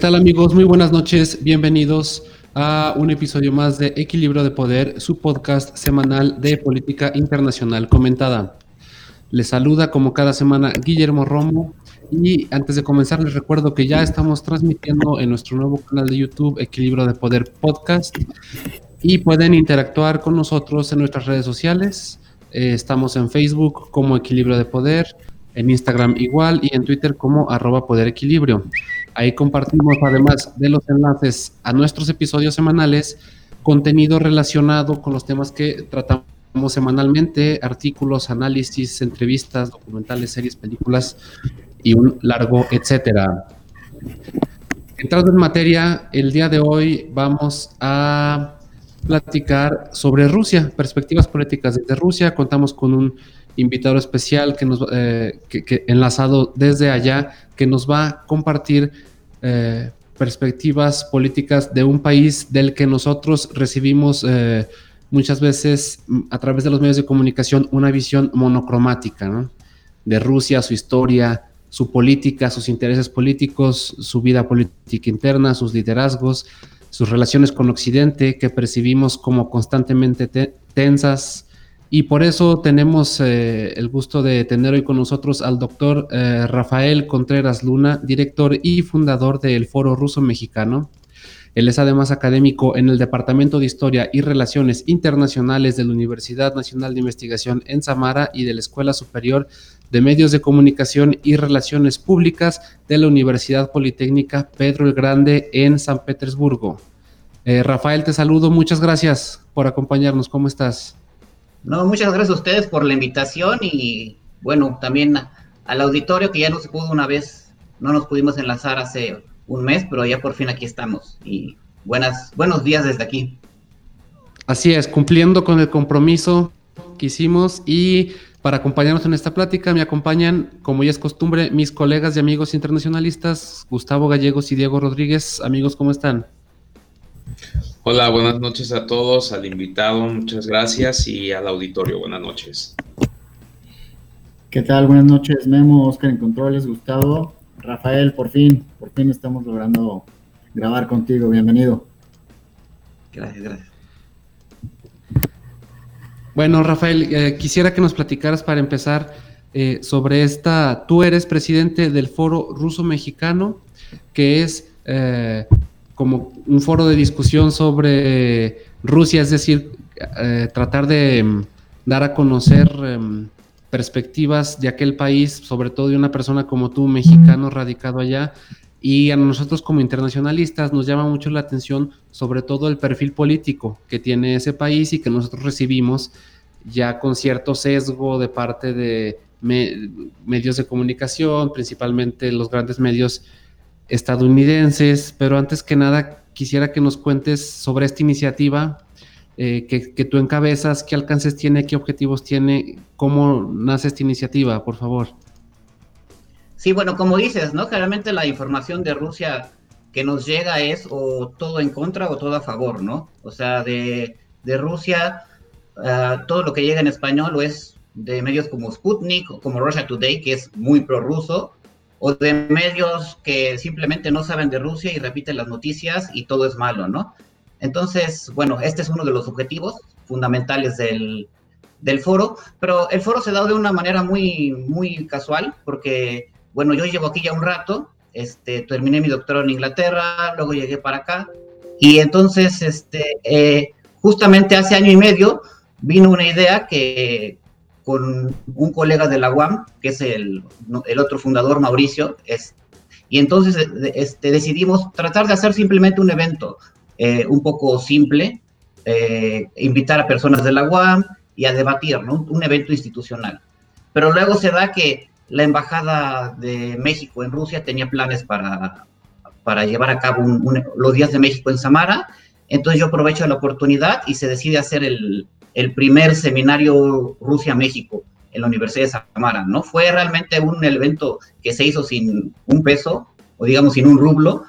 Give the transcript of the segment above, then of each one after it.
tal amigos? Muy buenas noches, bienvenidos a un episodio más de Equilibrio de Poder, su podcast semanal de política internacional comentada. Les saluda como cada semana Guillermo Romo y antes de comenzar les recuerdo que ya estamos transmitiendo en nuestro nuevo canal de YouTube Equilibrio de Poder Podcast y pueden interactuar con nosotros en nuestras redes sociales. Eh, estamos en Facebook como Equilibrio de Poder, en Instagram igual y en Twitter como arroba Poder. Ahí compartimos, además de los enlaces a nuestros episodios semanales, contenido relacionado con los temas que tratamos semanalmente, artículos, análisis, entrevistas, documentales, series, películas y un largo etcétera. Entrando en materia, el día de hoy vamos a platicar sobre Rusia, perspectivas políticas desde Rusia. Contamos con un invitado especial que nos eh, que, enlazado desde allá que nos va a compartir eh, perspectivas políticas de un país del que nosotros recibimos eh, muchas veces mm, a través de los medios de comunicación una visión monocromática de Rusia, su historia, su política, sus intereses políticos, su vida política interna, sus liderazgos, sus relaciones con Occidente que percibimos como constantemente tensas, y por eso tenemos eh, el gusto de tener hoy con nosotros al doctor eh, Rafael Contreras Luna, director y fundador del Foro Ruso Mexicano. Él es además académico en el Departamento de Historia y Relaciones Internacionales de la Universidad Nacional de Investigación en Samara y de la Escuela Superior de Medios de Comunicación y Relaciones Públicas de la Universidad Politécnica Pedro el Grande en San Petersburgo. Eh, Rafael, te saludo, muchas gracias por acompañarnos, ¿cómo estás? No, muchas gracias a ustedes por la invitación y bueno, también al auditorio que ya no se pudo una vez, no nos pudimos enlazar hace un mes, pero ya por fin aquí estamos y buenas, buenos días desde aquí. Así es, cumpliendo con el compromiso que hicimos y para acompañarnos en esta plática me acompañan, como ya es costumbre, mis colegas y amigos internacionalistas, Gustavo Gallegos y Diego Rodríguez. Amigos, ¿cómo están? Hola, buenas noches a todos, al invitado, muchas gracias y al auditorio, buenas noches. ¿Qué tal? Buenas noches, Memo, Oscar en Controles, Gustavo, Rafael, por fin, por fin estamos logrando grabar contigo, bienvenido. Gracias, gracias. Bueno, Rafael, eh, quisiera que nos platicaras para empezar eh, sobre esta, tú eres presidente del Foro Ruso Mexicano, que es... Eh, como un foro de discusión sobre Rusia, es decir, eh, tratar de mm, dar a conocer em, perspectivas de aquel país, sobre todo de una persona como tú, mexicano radicado allá. Y a nosotros como internacionalistas nos llama mucho la atención sobre todo el perfil político que tiene ese país y que nosotros recibimos ya con cierto sesgo de parte de medios de comunicación, principalmente los grandes medios estadounidenses, pero antes que nada quisiera que nos cuentes sobre esta iniciativa eh, que, tú encabezas, qué alcances tiene, qué objetivos tiene, cómo nace esta iniciativa, por favor. Sí, bueno, como dices, ¿no? Generalmente la información de Rusia que nos llega es o todo en contra o todo a favor, ¿no? O sea, de, Rusia, ah, todo lo que llega en español o es de medios como Sputnik o como Russia Today, que es muy prorruso, o de medios que simplemente no saben de Rusia y repiten las noticias y todo es malo, ¿no? Entonces, bueno, este es uno de los objetivos fundamentales del, foro, pero el foro se da de una manera muy, muy casual, porque, bueno, yo llevo aquí ya un rato, este, terminé mi doctorado en Inglaterra, luego llegué para acá, y entonces, este, eh, justamente hace año y medio, vino una idea que, con un colega de la UAM, que es el, otro fundador, Mauricio, es, y entonces eh, este, decidimos tratar de hacer simplemente un evento eh, un poco simple, eh, invitar a personas de la UAM y a debatir, ¿no? un evento institucional. Pero luego se da que la Embajada de México en Rusia tenía planes para, para llevar a cabo los días de México en Samara, entonces yo aprovecho la oportunidad y se decide hacer el, el primer seminario Rusia-México en la Universidad de Samara, ¿no? Fue realmente un evento que se hizo sin un peso, o digamos sin un rublo,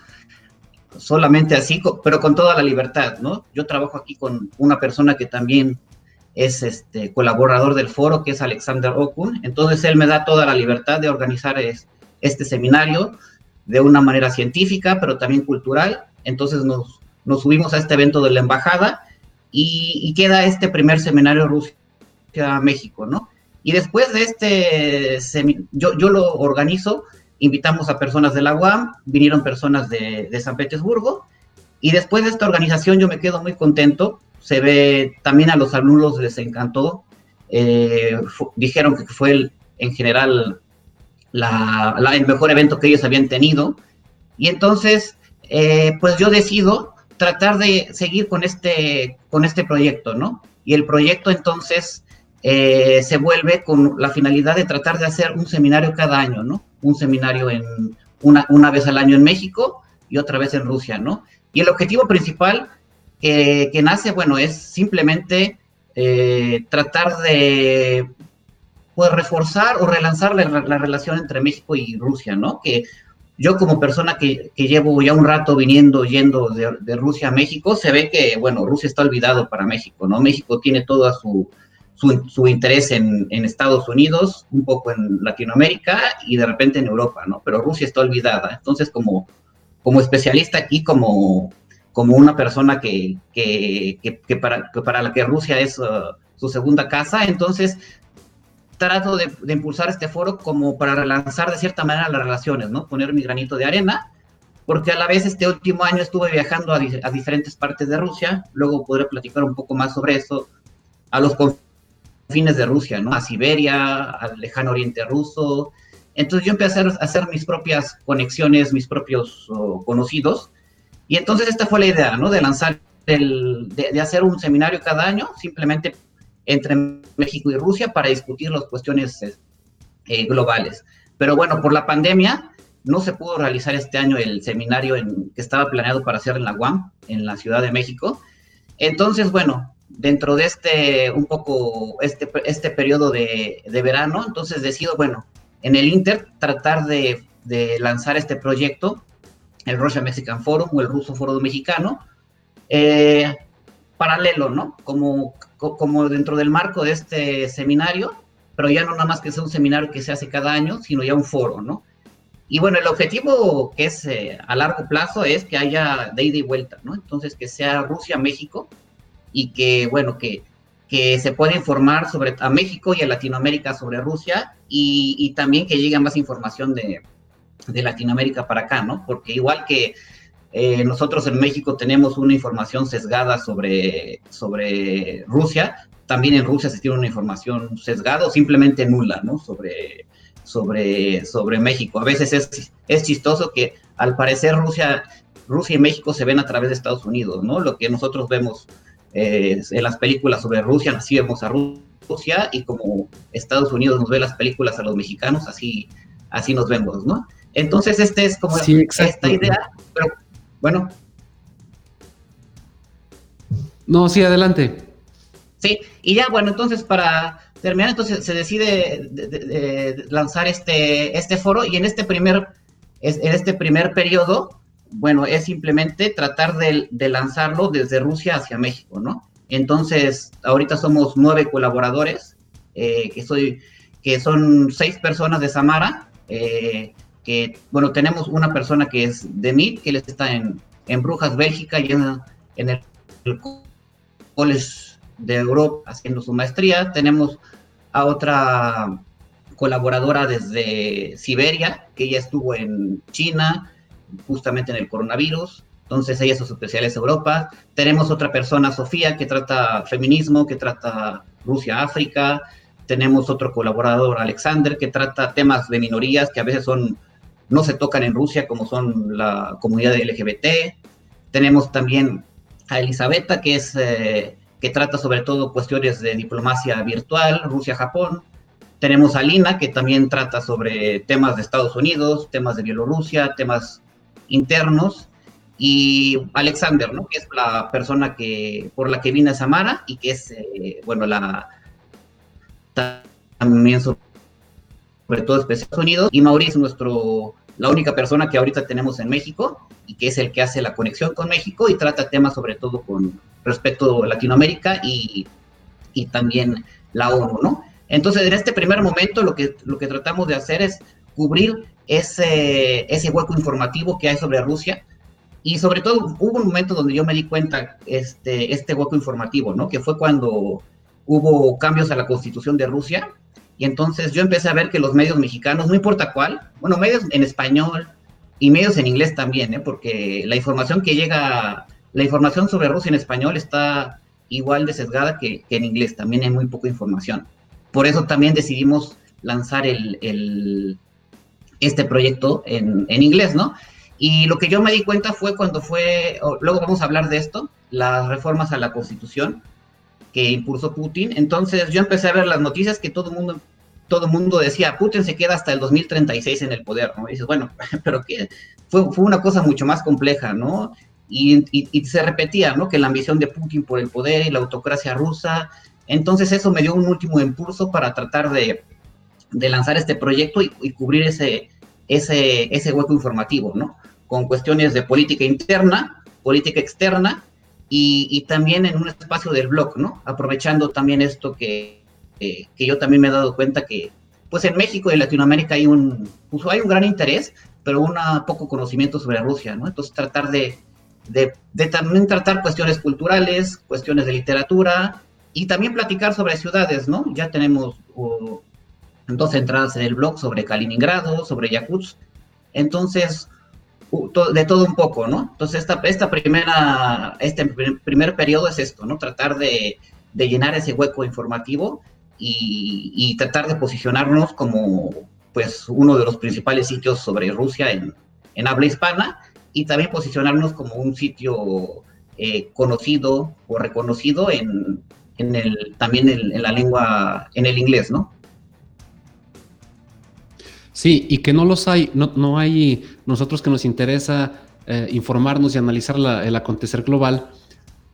solamente así, pero con toda la libertad, ¿no? Yo trabajo aquí con una persona que también es este colaborador del foro, que es Alexander Okun, entonces él me da toda la libertad de organizar este seminario, de una manera científica, pero también cultural. Entonces nos, nos subimos a este evento de la embajada y, queda este primer seminario Rusia-México, ¿no? Y después de este, yo, yo lo organizo, invitamos a personas de la UAM, vinieron personas de, de San Petersburgo, y después de esta organización yo me quedo muy contento, se ve, también a los alumnos les encantó, eh, dijeron que fue el, en general la, el mejor evento que ellos habían tenido. Y entonces, eh, pues yo decido tratar de seguir con este, con este proyecto, ¿no? Y el proyecto entonces eh, se vuelve con la finalidad de tratar de hacer un seminario cada año, ¿no? Un seminario en una, una vez al año en México y otra vez en Rusia, ¿no? Y el objetivo principal que, nace, bueno, es simplemente eh, tratar de pues, reforzar o relanzar la, relación entre México y Rusia, ¿no? Que yo como persona que, llevo ya un rato viniendo, yendo de, Rusia a México, se ve que, bueno, Rusia está olvidado para México, ¿no? México tiene todo su, su, interés en, en, Estados Unidos, un poco en Latinoamérica y de repente en Europa, ¿no? Pero Rusia está olvidada. Entonces, como, como especialista aquí, como como una persona que, que, que, para, para, la que Rusia es uh, su segunda casa. Entonces, trato de, impulsar este foro como para relanzar de cierta manera las relaciones, ¿no? Poner mi granito de arena, porque a la vez este último año estuve viajando a, a diferentes partes de Rusia, luego podré platicar un poco más sobre eso, a los confines de Rusia, ¿no? A Siberia, al lejano oriente ruso. Entonces yo empecé a hacer mis propias conexiones, mis propios uh, conocidos, y entonces esta fue la idea, ¿no? De lanzar, el, de, hacer un seminario cada año, simplemente entre México y Rusia para discutir las cuestiones eh, globales. Pero bueno, por la pandemia no se pudo realizar este año el seminario en, que estaba planeado para hacer en la UAM, en la Ciudad de México. Entonces, bueno, dentro de este, un poco, este, este periodo de, de verano, entonces decido, bueno, en el Inter tratar de, de lanzar este proyecto el Russia Mexican Forum o el Ruso Foro Mexicano, eh, paralelo, ¿no? Como, como dentro del marco de este seminario, pero ya no nada más que sea un seminario que se hace cada año, sino ya un foro, ¿no? Y bueno, el objetivo que es eh, a largo plazo es que haya de ida y vuelta, ¿no? Entonces, que sea Rusia-México y que, bueno, que, que se pueda informar sobre a México y a Latinoamérica sobre Rusia y, y también que llegue más información de, de Latinoamérica para acá, ¿no? Porque igual que eh, nosotros en México tenemos una información sesgada sobre, sobre Rusia, también en Rusia se tiene una información sesgada o simplemente nula, ¿no? Sobre, sobre, sobre México. A veces es, es chistoso que al parecer Rusia, Rusia y México se ven a través de Estados Unidos, ¿no? Lo que nosotros vemos eh, en las películas sobre Rusia, así vemos a Rusia y como Estados Unidos nos ve las películas a los mexicanos, así, así nos vemos, ¿no? Entonces, este es como esta idea, pero bueno. No, sí, adelante. Sí, y ya, bueno, entonces para terminar, entonces se decide lanzar este, este foro y en este primer, en este primer periodo, bueno, es simplemente tratar de, lanzarlo desde Rusia hacia México, ¿no? Entonces, ahorita somos nueve colaboradores, eh, que, soy, que son seis personas de Samara, eh, que, bueno, tenemos una persona que es de MIT, que él está en, en Brujas, Bélgica, y en, en el, College de Europa haciendo su maestría. Tenemos a otra colaboradora desde Siberia, que ella estuvo en China, justamente en el coronavirus. Entonces ella su especial es Europa. Tenemos otra persona, Sofía, que trata feminismo, que trata Rusia-África. Tenemos otro colaborador, Alexander, que trata temas de minorías que a veces son no se tocan en Rusia, como son la comunidad LGBT. Tenemos también a Elisabetta, que, es, eh, que trata sobre todo cuestiones de diplomacia virtual, Rusia-Japón. Tenemos a Lina, que también trata sobre temas de Estados Unidos, temas de Bielorrusia, temas internos. Y Alexander, ¿no? que es la persona que, por la que vine a Samara y que es, eh, bueno, la también sobre todo Estados Unidos. Y Mauricio, nuestro la única persona que ahorita tenemos en México y que es el que hace la conexión con México y trata temas sobre todo con respecto a Latinoamérica y, y también la ONU, ¿no? Entonces, en este primer momento lo que, lo que tratamos de hacer es cubrir ese, ese hueco informativo que hay sobre Rusia. Y sobre todo hubo un momento donde yo me di cuenta este, este hueco informativo, ¿no? Que fue cuando hubo cambios a la constitución de Rusia. Y entonces yo empecé a ver que los medios mexicanos, no importa cuál, bueno, medios en español y medios en inglés también, ¿eh? porque la información que llega, la información sobre Rusia en español está igual de sesgada que, en inglés, también hay muy poca información. Por eso también decidimos lanzar el, el este proyecto en, en, inglés, ¿no? Y lo que yo me di cuenta fue cuando fue, luego vamos a hablar de esto, las reformas a la Constitución que impulsó Putin. Entonces yo empecé a ver las noticias que todo el mundo, todo mundo decía, Putin se queda hasta el 2036 en el poder, ¿no? Y dices, bueno, pero que fue, fue una cosa mucho más compleja, ¿no? Y, y, y, se repetía, ¿no? Que la ambición de Putin por el poder y la autocracia rusa. Entonces eso me dio un último impulso para tratar de, de lanzar este proyecto y, y, cubrir ese, ese, ese hueco informativo, ¿no? Con cuestiones de política interna, política externa y, y, también en un espacio del blog, ¿no? Aprovechando también esto que, eh, que yo también me he dado cuenta que, pues en México y Latinoamérica hay un, pues hay un gran interés, pero un poco conocimiento sobre Rusia, ¿no? Entonces tratar de, de, de, también tratar cuestiones culturales, cuestiones de literatura y también platicar sobre ciudades, ¿no? Ya tenemos uh, dos entradas en el blog sobre Kaliningrado, sobre Yakutsk. Entonces, de todo un poco, ¿no? Entonces, esta, esta primera, este primer periodo es esto, ¿no? Tratar de, de llenar ese hueco informativo y, tratar de posicionarnos como, pues, uno de los principales sitios sobre Rusia en, en habla hispana y también posicionarnos como un sitio eh, conocido o reconocido en, en el, también en la lengua, en el inglés, ¿no? Sí, y que no los hay, no, no hay nosotros que nos interesa eh, informarnos y analizar la, el acontecer global,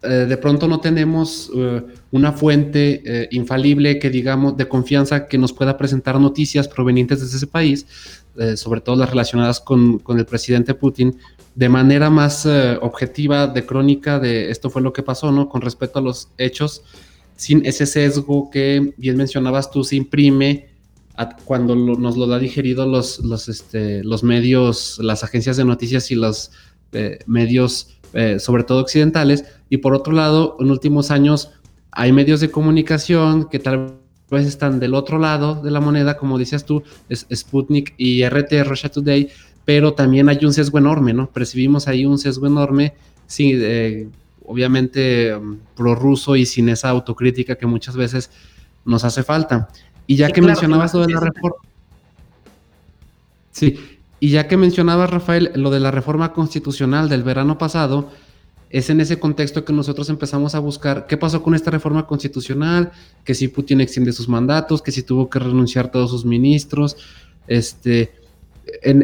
eh, de pronto no tenemos eh, una fuente infalible que digamos de confianza que nos pueda presentar noticias provenientes de ese país, sobre todo las relacionadas con, con, el presidente Putin, de manera más objetiva, de crónica de esto fue lo que pasó, ¿no? Con respecto a los hechos, sin ese sesgo que bien mencionabas tú, se imprime cuando nos lo da digerido los, los, este, los medios, las agencias de noticias y los eh, medios, eh, sobre todo occidentales. Y por otro lado, en últimos años hay medios de comunicación que tal vez están del otro lado de la moneda, como decías tú, es Sputnik y RT, Russia Today, pero también hay un sesgo enorme, ¿no? Percibimos ahí un sesgo enorme, sí, eh, obviamente um, prorruso y sin esa autocrítica que muchas veces nos hace falta. Y ya sí, que claro, mencionabas lo de la reforma. Sí, y ya que mencionabas, Rafael, lo de la reforma constitucional del verano pasado, es en ese contexto que nosotros empezamos a buscar qué pasó con esta reforma constitucional, que si Putin extiende sus mandatos, que si tuvo que renunciar todos sus ministros. Este,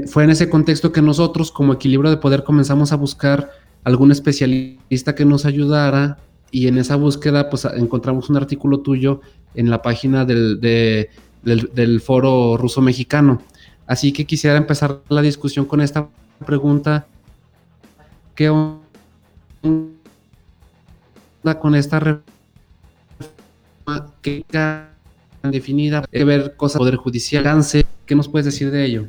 fue en ese contexto que nosotros, como equilibrio de poder, comenzamos a buscar algún especialista que nos ayudara y en esa búsqueda pues encontramos un artículo tuyo en la página del, de, del, del foro ruso mexicano. Así que quisiera empezar la discusión con esta pregunta. ¿Qué onda con esta reforma? ¿Qué tan definida? ¿Qué ver cosas Poder Judicial? ¿Qué nos puedes decir de ello?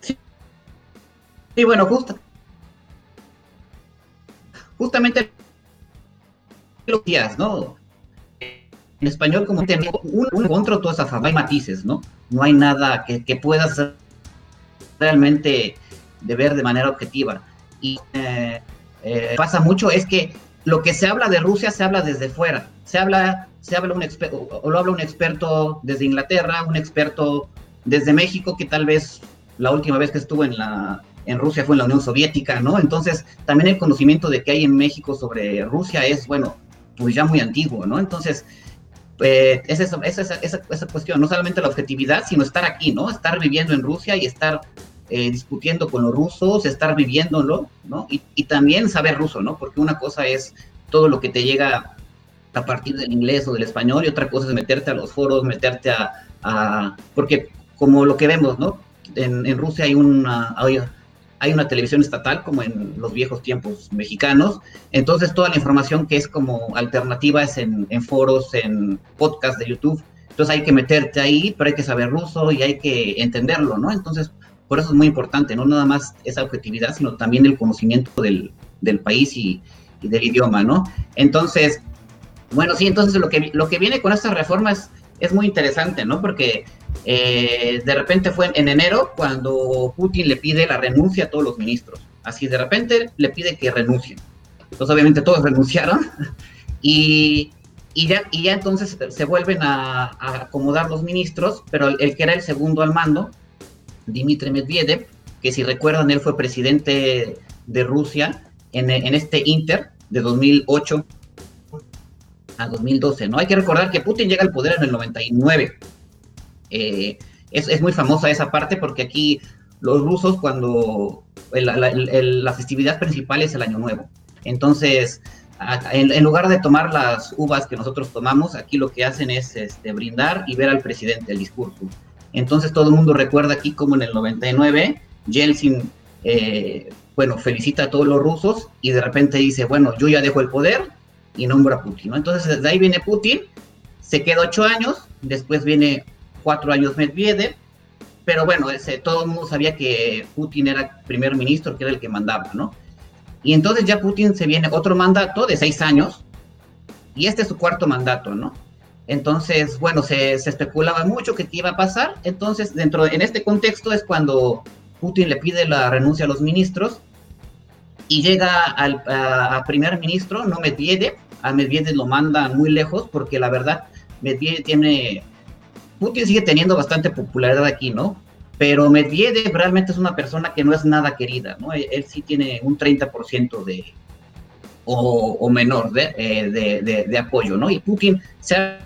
Sí, sí bueno, justo justamente los días, ¿no? En español, como tener un, un contra fama, hay matices, ¿no? No hay nada que, que puedas realmente de ver de manera objetiva. Y eh, eh, pasa mucho es que lo que se habla de Rusia se habla desde fuera. Se habla, se habla un experto, o lo habla un experto desde Inglaterra, un experto desde México, que tal vez la última vez que estuvo en la, en Rusia fue en la Unión Soviética, ¿no? Entonces, también el conocimiento de que hay en México sobre Rusia es, bueno, pues ya muy antiguo, ¿no? Entonces, eh, es eso, esa, esa, esa, cuestión, no solamente la objetividad, sino estar aquí, ¿no? Estar viviendo en Rusia y estar eh, discutiendo con los rusos, estar viviéndolo, ¿no? Y, también saber ruso, ¿no? Porque una cosa es todo lo que te llega a partir del inglés o del español y otra cosa es meterte a los foros, meterte a... porque como lo que vemos, ¿no? En, Rusia hay una... hay una televisión estatal como en los viejos tiempos mexicanos, entonces toda la información que es como alternativa es en, foros, en podcasts de YouTube, Entonces hay que meterte ahí, pero hay que saber ruso y hay que entenderlo, ¿no? Entonces, por eso es muy importante, no nada más esa objetividad, sino también el conocimiento del, del país y, y, del idioma, ¿no? Entonces, bueno, sí, entonces lo que, lo que viene con estas reformas es muy interesante, ¿no? Porque eh, de repente fue en enero cuando Putin le pide la renuncia a todos los ministros. Así de repente le pide que renuncien. Entonces obviamente todos renunciaron y, y, ya, y ya entonces se vuelven a, acomodar los ministros, pero el, el, que era el segundo al mando, Dmitry Medvedev, que si recuerdan él fue presidente de Rusia en, en este Inter de 2008 a 2012, ¿no? Hay que recordar que Putin llega al poder en el 99. Eh, es, es, muy famosa esa parte porque aquí los rusos cuando el, la, el, festividad principal es el Año Nuevo. Entonces, en, lugar de tomar las uvas que nosotros tomamos, aquí lo que hacen es este, brindar y ver al presidente el discurso. Entonces todo el mundo recuerda aquí como en el 99, Yeltsin, eh, bueno, felicita a todos los rusos y de repente dice, bueno, yo ya dejo el poder, y nombra a Putin. Entonces, de ahí viene Putin, se queda ocho años, después viene cuatro años Medvedev, pero bueno, ese, todo el mundo sabía que Putin era primer ministro, que era el que mandaba, ¿no? Y entonces ya Putin se viene otro mandato de seis años, y este es su cuarto mandato, ¿no? Entonces, bueno, se, se especulaba mucho que qué iba a pasar, entonces dentro, en este contexto es cuando Putin le pide la renuncia a los ministros, y llega al a, a primer ministro, no Medvedev, a Medvedev lo manda muy lejos porque la verdad Medvedev tiene, Putin sigue teniendo bastante popularidad aquí, ¿no? Pero Medvedev realmente es una persona que no es nada querida, ¿no? Él, él sí tiene un 30% de, o, o, menor de, eh, de, de, de, apoyo, ¿no? Y Putin, sea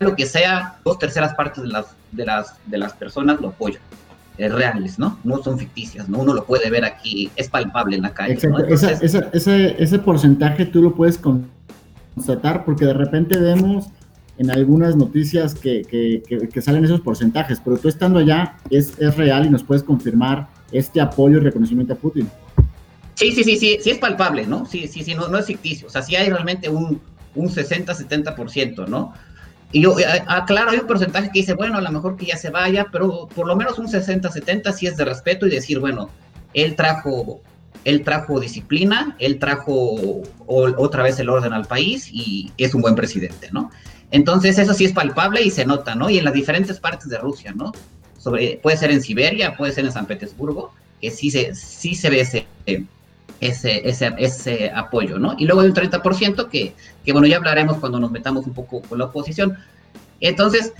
lo que sea, dos terceras partes de las, de las, de las personas lo apoyan reales, ¿no? No son ficticias, ¿no? Uno lo puede ver aquí, es palpable en la calle. Exacto. ¿no? Entonces, esa, esa, ese, ese porcentaje tú lo puedes constatar porque de repente vemos en algunas noticias que, que, que, que, salen esos porcentajes, pero tú estando allá es, es real y nos puedes confirmar este apoyo y reconocimiento a Putin. Sí, sí, sí, sí, sí es palpable, ¿no? Sí, sí, sí, no, no es ficticio. O sea, sí hay realmente un, un 60-70%, ¿no? Y yo, aclaro, hay un porcentaje que dice, bueno, a lo mejor que ya se vaya, pero por lo menos un 60-70 sí es de respeto y decir, bueno, él trajo, él trajo disciplina, él trajo otra vez el orden al país y es un buen presidente, ¿no? Entonces eso sí es palpable y se nota, ¿no? Y en las diferentes partes de Rusia, ¿no? Puede ser en Siberia, puede ser en San Petersburgo, que sí se, sí se ve ese, ese, ese, ese apoyo, ¿no? Y luego hay un 30% que, que, bueno, ya hablaremos cuando nos metamos un poco con la oposición. Entonces,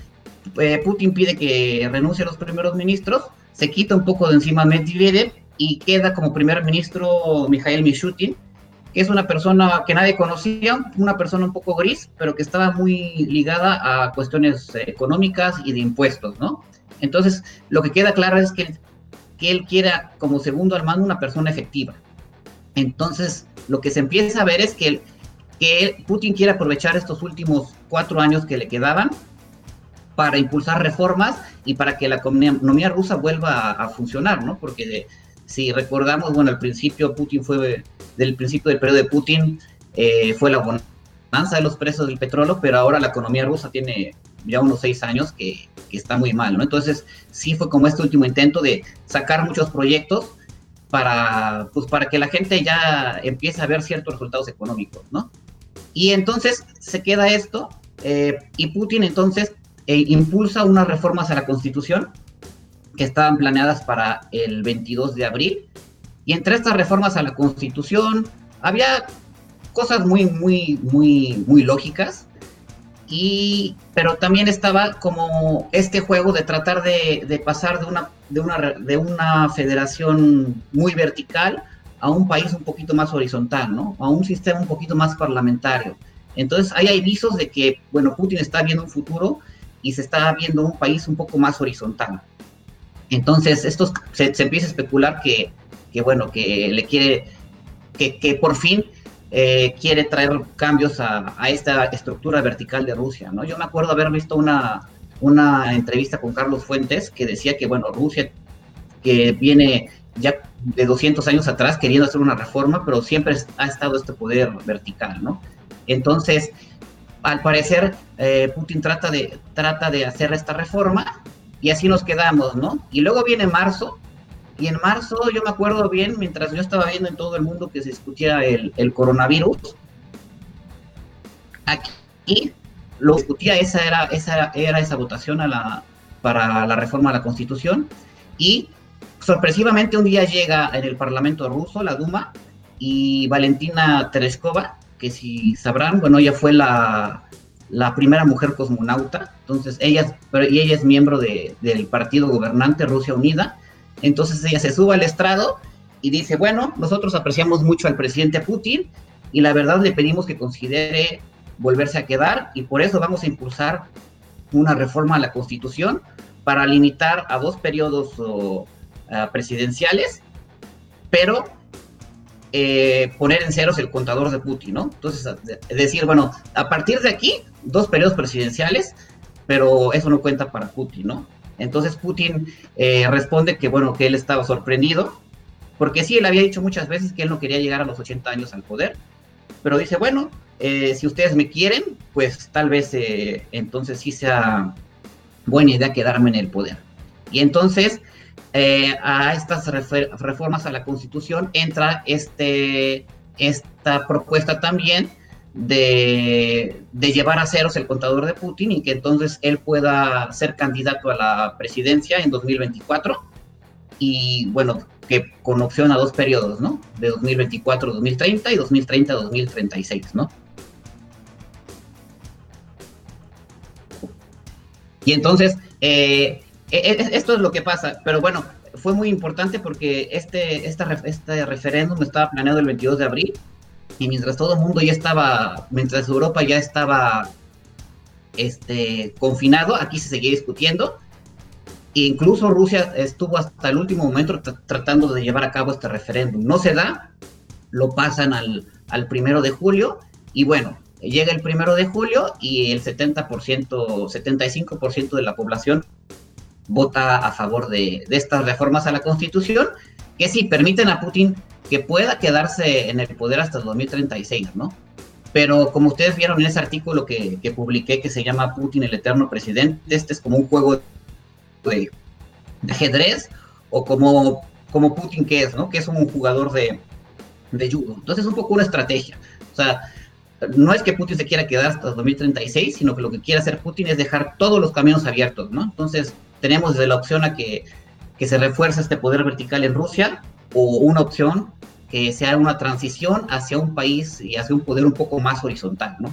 eh, Putin pide que renuncie a los primeros ministros, se quita un poco de encima Medvedev y queda como primer ministro Mikhail Mishutin, que es una persona que nadie conocía, una persona un poco gris, pero que estaba muy ligada a cuestiones económicas y de impuestos, ¿no? Entonces, lo que queda claro es que, que él quiera como segundo al mando una persona efectiva, entonces, lo que se empieza a ver es que, que Putin quiere aprovechar estos últimos cuatro años que le quedaban para impulsar reformas y para que la economía rusa vuelva a, a funcionar, ¿no? Porque si recordamos, bueno, al principio Putin fue, del principio del periodo de Putin, eh, fue la bonanza de los precios del petróleo, pero ahora la economía rusa tiene ya unos seis años que, que está muy mal, ¿no? Entonces, sí fue como este último intento de sacar muchos proyectos para, pues, para que la gente ya empiece a ver ciertos resultados económicos, ¿no? Y entonces se queda esto, eh, y Putin entonces eh, impulsa unas reformas a la Constitución estaban planeadas para el 22 de abril, y entre estas reformas a la Constitución había cosas muy, muy, muy, muy lógicas, y, pero también estaba como este juego de tratar de, de pasar de una, de, una, de una federación muy vertical a un país un poquito más horizontal, ¿no? A un sistema un poquito más parlamentario. Entonces, ahí hay visos de que, bueno, Putin está viendo un futuro y se está viendo un país un poco más horizontal. Entonces, esto se, empieza a especular que, que, bueno, que le quiere, que, por fin eh, quiere traer cambios a, a, esta estructura vertical de Rusia, ¿no? Yo me acuerdo haber visto una, una entrevista con Carlos Fuentes que decía que, bueno, Rusia, que viene ya de 200 años atrás queriendo hacer una reforma, pero siempre ha estado este poder vertical, ¿no? Entonces, al parecer eh, Putin trata de, trata de hacer esta reforma y así nos quedamos, ¿no? Y luego viene marzo, y en marzo yo me acuerdo bien, mientras yo estaba viendo en todo el mundo que se discutía el, coronavirus, aquí lo discutía esa era, esa era esa votación a la, para la reforma a la constitución y sorpresivamente un día llega en el Parlamento ruso, la Duma, y Valentina Tereshkova, que si sabrán, bueno, ella fue la, la primera mujer cosmonauta, entonces ella, y ella es miembro de, del partido gobernante Rusia Unida, entonces ella se sube al estrado y dice, bueno, nosotros apreciamos mucho al presidente Putin y la verdad le pedimos que considere volverse a quedar y por eso vamos a impulsar una reforma a la constitución para limitar a dos periodos presidenciales, pero eh, poner en ceros el contador de Putin, ¿no? Entonces, es decir, bueno, a partir de aquí, dos periodos presidenciales, pero eso no cuenta para Putin, ¿no? Entonces Putin eh, responde que, bueno, que él estaba sorprendido, porque sí, él había dicho muchas veces que él no quería llegar a los 80 años al poder, pero dice, bueno, eh, si ustedes me quieren, pues tal vez entonces sí sea buena idea quedarme en el poder. Y entonces eh, a estas reformas a la Constitución entra este, esta propuesta también de, llevar a ceros el contador de Putin y que entonces él pueda ser candidato a la presidencia en 2024 y bueno, que con opción a dos periodos, ¿no? De 2024 2030 y 2030 2036, ¿no? Y entonces, eh, e, e, esto es lo que pasa, pero bueno, fue muy importante porque este, este referéndum estaba planeado el 22 de abril y mientras todo el mundo ya estaba, mientras Europa ya estaba este, confinado, aquí se seguía discutiendo. E incluso Rusia estuvo hasta el último momento tratando de llevar a cabo este referéndum. No se da, lo pasan al, al primero de julio y bueno, llega el primero de julio y el 70%, 75% de la población vota a favor de, estas reformas a la Constitución, que sí permiten a Putin que pueda quedarse en el poder hasta el 2036, ¿no? Pero como ustedes vieron en ese artículo que, publiqué que se llama Putin el eterno presidente, este es como un juego de, ajedrez o como, como Putin que es, ¿no? Que es un jugador de, de judo. Entonces es un poco una estrategia. O sea, no es que Putin se quiera quedar hasta 2036, sino que lo que quiere hacer Putin es dejar todos los caminos abiertos, ¿no? Entonces, tenemos desde la opción a que, se refuerce este poder vertical en Rusia, o una opción que sea una transición hacia un país y hacia un poder un poco más horizontal, ¿no?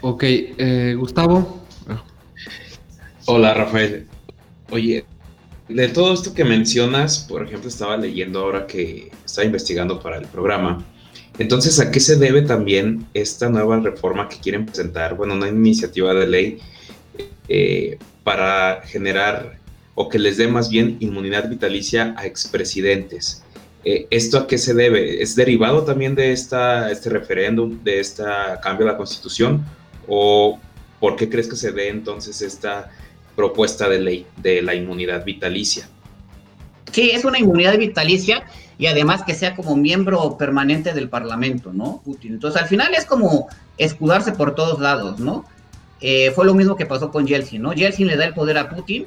Ok, eh, Gustavo. Hola, Rafael. Oye, de todo esto que mencionas, por ejemplo, estaba leyendo ahora que estaba investigando para el programa. Entonces, ¿a qué se debe también esta nueva reforma que quieren presentar? Bueno, una iniciativa de ley eh, para generar o que les dé más bien inmunidad vitalicia a expresidentes. Eh, ¿Esto a qué se debe? ¿Es derivado también de esta, este referéndum, de este cambio de la constitución? ¿O por qué crees que se dé entonces esta propuesta de ley de la inmunidad vitalicia? Sí, es una inmunidad vitalicia y además que sea como miembro permanente del Parlamento, ¿no? Putin. Entonces al final es como escudarse por todos lados, ¿no? Eh, fue lo mismo que pasó con Yeltsin, ¿no? Yeltsin le da el poder a Putin,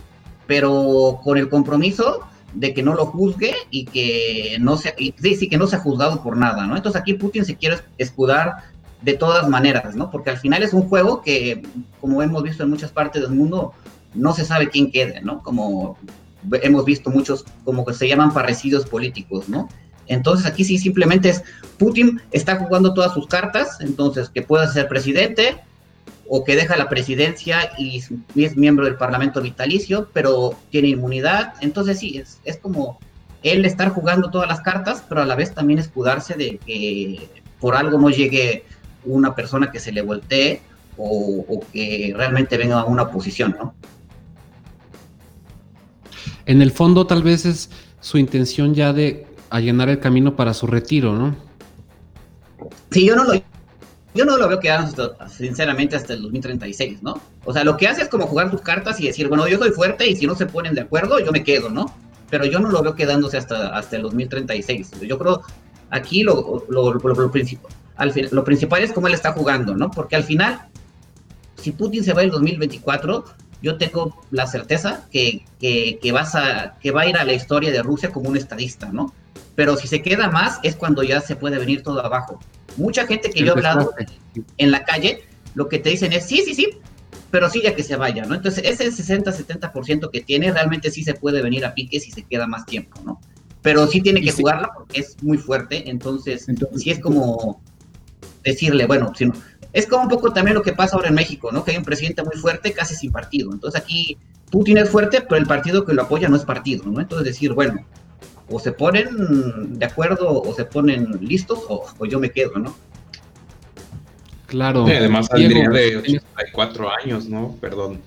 pero con el compromiso de que no lo juzgue y que no se, sí, que no sea juzgado por nada, ¿no? Entonces aquí Putin se quiere escudar de todas maneras, ¿no? Porque al final es un juego que, como hemos visto en muchas partes del mundo, no se sabe quién quede, ¿no? Como hemos visto muchos, como que se llaman parecidos políticos, ¿no? Entonces aquí sí simplemente es, Putin está jugando todas sus cartas, entonces que pueda ser presidente, o que deja la presidencia y, es miembro del Parlamento vitalicio, pero tiene inmunidad. Entonces sí, es, es como él estar jugando todas las cartas, pero a la vez también escudarse de que por algo no llegue una persona que se le voltee o, que realmente venga a una posición, ¿no? En el fondo tal vez es su intención ya de allanar el camino para su retiro, ¿no? Sí, yo no lo yo no lo veo quedando sinceramente hasta el 2036, ¿no? O sea, lo que hace es como jugar sus cartas y decir, bueno, yo soy fuerte y si no se ponen de acuerdo, yo me quedo, ¿no? Pero yo no lo veo quedándose hasta, hasta el 2036. Yo creo, aquí lo, lo, principal, al lo principal es cómo él está jugando, ¿no? Porque al final, si Putin se va el 2024, yo tengo la certeza que, que, vas a, que va a ir a la historia de Rusia como un estadista, ¿no? Pero si se queda más es cuando ya se puede venir todo abajo. Mucha gente que yo he hablado en la calle, lo que te dicen es, sí, sí, sí, pero sí ya que se vaya, ¿no? Entonces, ese 60-70% que tiene realmente sí se puede venir a pique si se queda más tiempo, ¿no? Pero sí tiene que jugarla porque es muy fuerte, entonces, entonces sí es como decirle, bueno, si no, es como un poco también lo que pasa ahora en México, ¿no? Que hay un presidente muy fuerte, casi sin partido. Entonces aquí Putin es fuerte, pero el partido que lo apoya no es partido, ¿no? Entonces decir, bueno, o se ponen de acuerdo o se ponen listos o, yo me quedo, ¿no? Claro. además saldría de 84 años, ¿no? Perdón.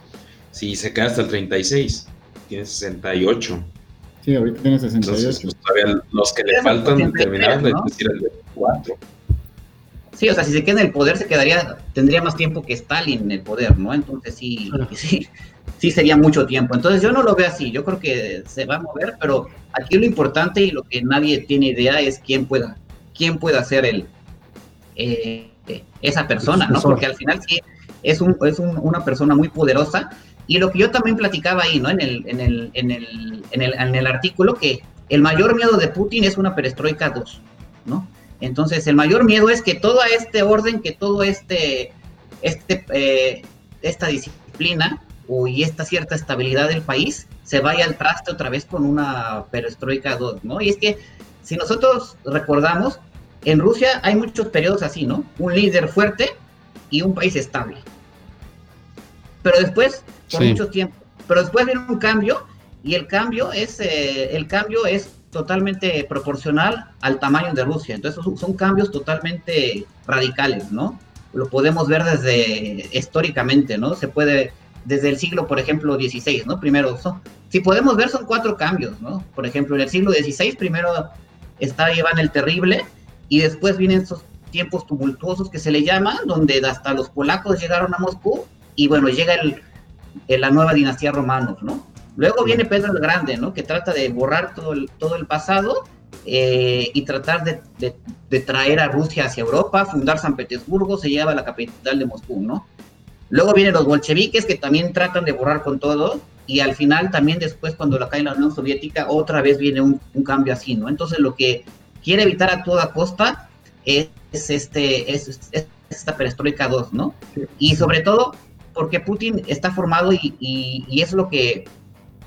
Si se queda hasta el 36, tiene 68. Sí, ahorita tiene 68. Entonces, pues, todavía los que le faltan terminar, ¿no? es decir, el 24. Sí, o sea, si se queda en el poder, se quedaría, tendría más tiempo que Stalin en el poder, ¿no? Entonces sí, sí, sí sería mucho tiempo. Entonces yo no lo veo así, yo creo que se va a mover, pero aquí lo importante y lo que nadie tiene idea es quién pueda, quién pueda ser el, eh, esa persona, ¿no? Porque al final sí es, un, es una persona muy poderosa. Y lo que yo también platicaba ahí, ¿no? En el, en el, en el, en el, en el artículo, que el mayor miedo de Putin es una perestroika 2, ¿no? Entonces, el mayor miedo es que todo este orden, que todo este, este eh, esta disciplina y esta cierta estabilidad del país se vaya al traste otra vez con una perestroika 2, ¿no? Y es que si nosotros recordamos, en Rusia hay muchos periodos así, ¿no? Un líder fuerte y un país estable. Pero después, por mucho tiempo, pero después viene un cambio y el cambio es, eh, el cambio es totalmente proporcional al tamaño de Rusia. Entonces son, cambios totalmente radicales, ¿no? Lo podemos ver desde históricamente, ¿no? Se puede, desde el siglo, por ejemplo, XVI, ¿no? Primero, si podemos ver, son cuatro cambios, ¿no? Por ejemplo, en el siglo XVI, primero está Iván el Terrible, y después vienen esos tiempos tumultuosos que se le llaman, donde hasta los polacos llegaron a Moscú, y bueno, llega el, la nueva dinastía romanos, ¿no? Luego viene Pedro el Grande, ¿no? Que trata de borrar todo el, todo el pasado eh, y tratar de, traer a Rusia hacia Europa, fundar San Petersburgo, se lleva a la capital de Moscú, ¿no? Luego vienen los bolcheviques que también tratan de borrar con todo y al final también después cuando la cae la Unión Soviética otra vez viene un, cambio así, ¿no? Entonces lo que quiere evitar a toda costa es, este, es, esta perestroika 2, ¿no? Y sobre todo porque Putin está formado y, y es lo que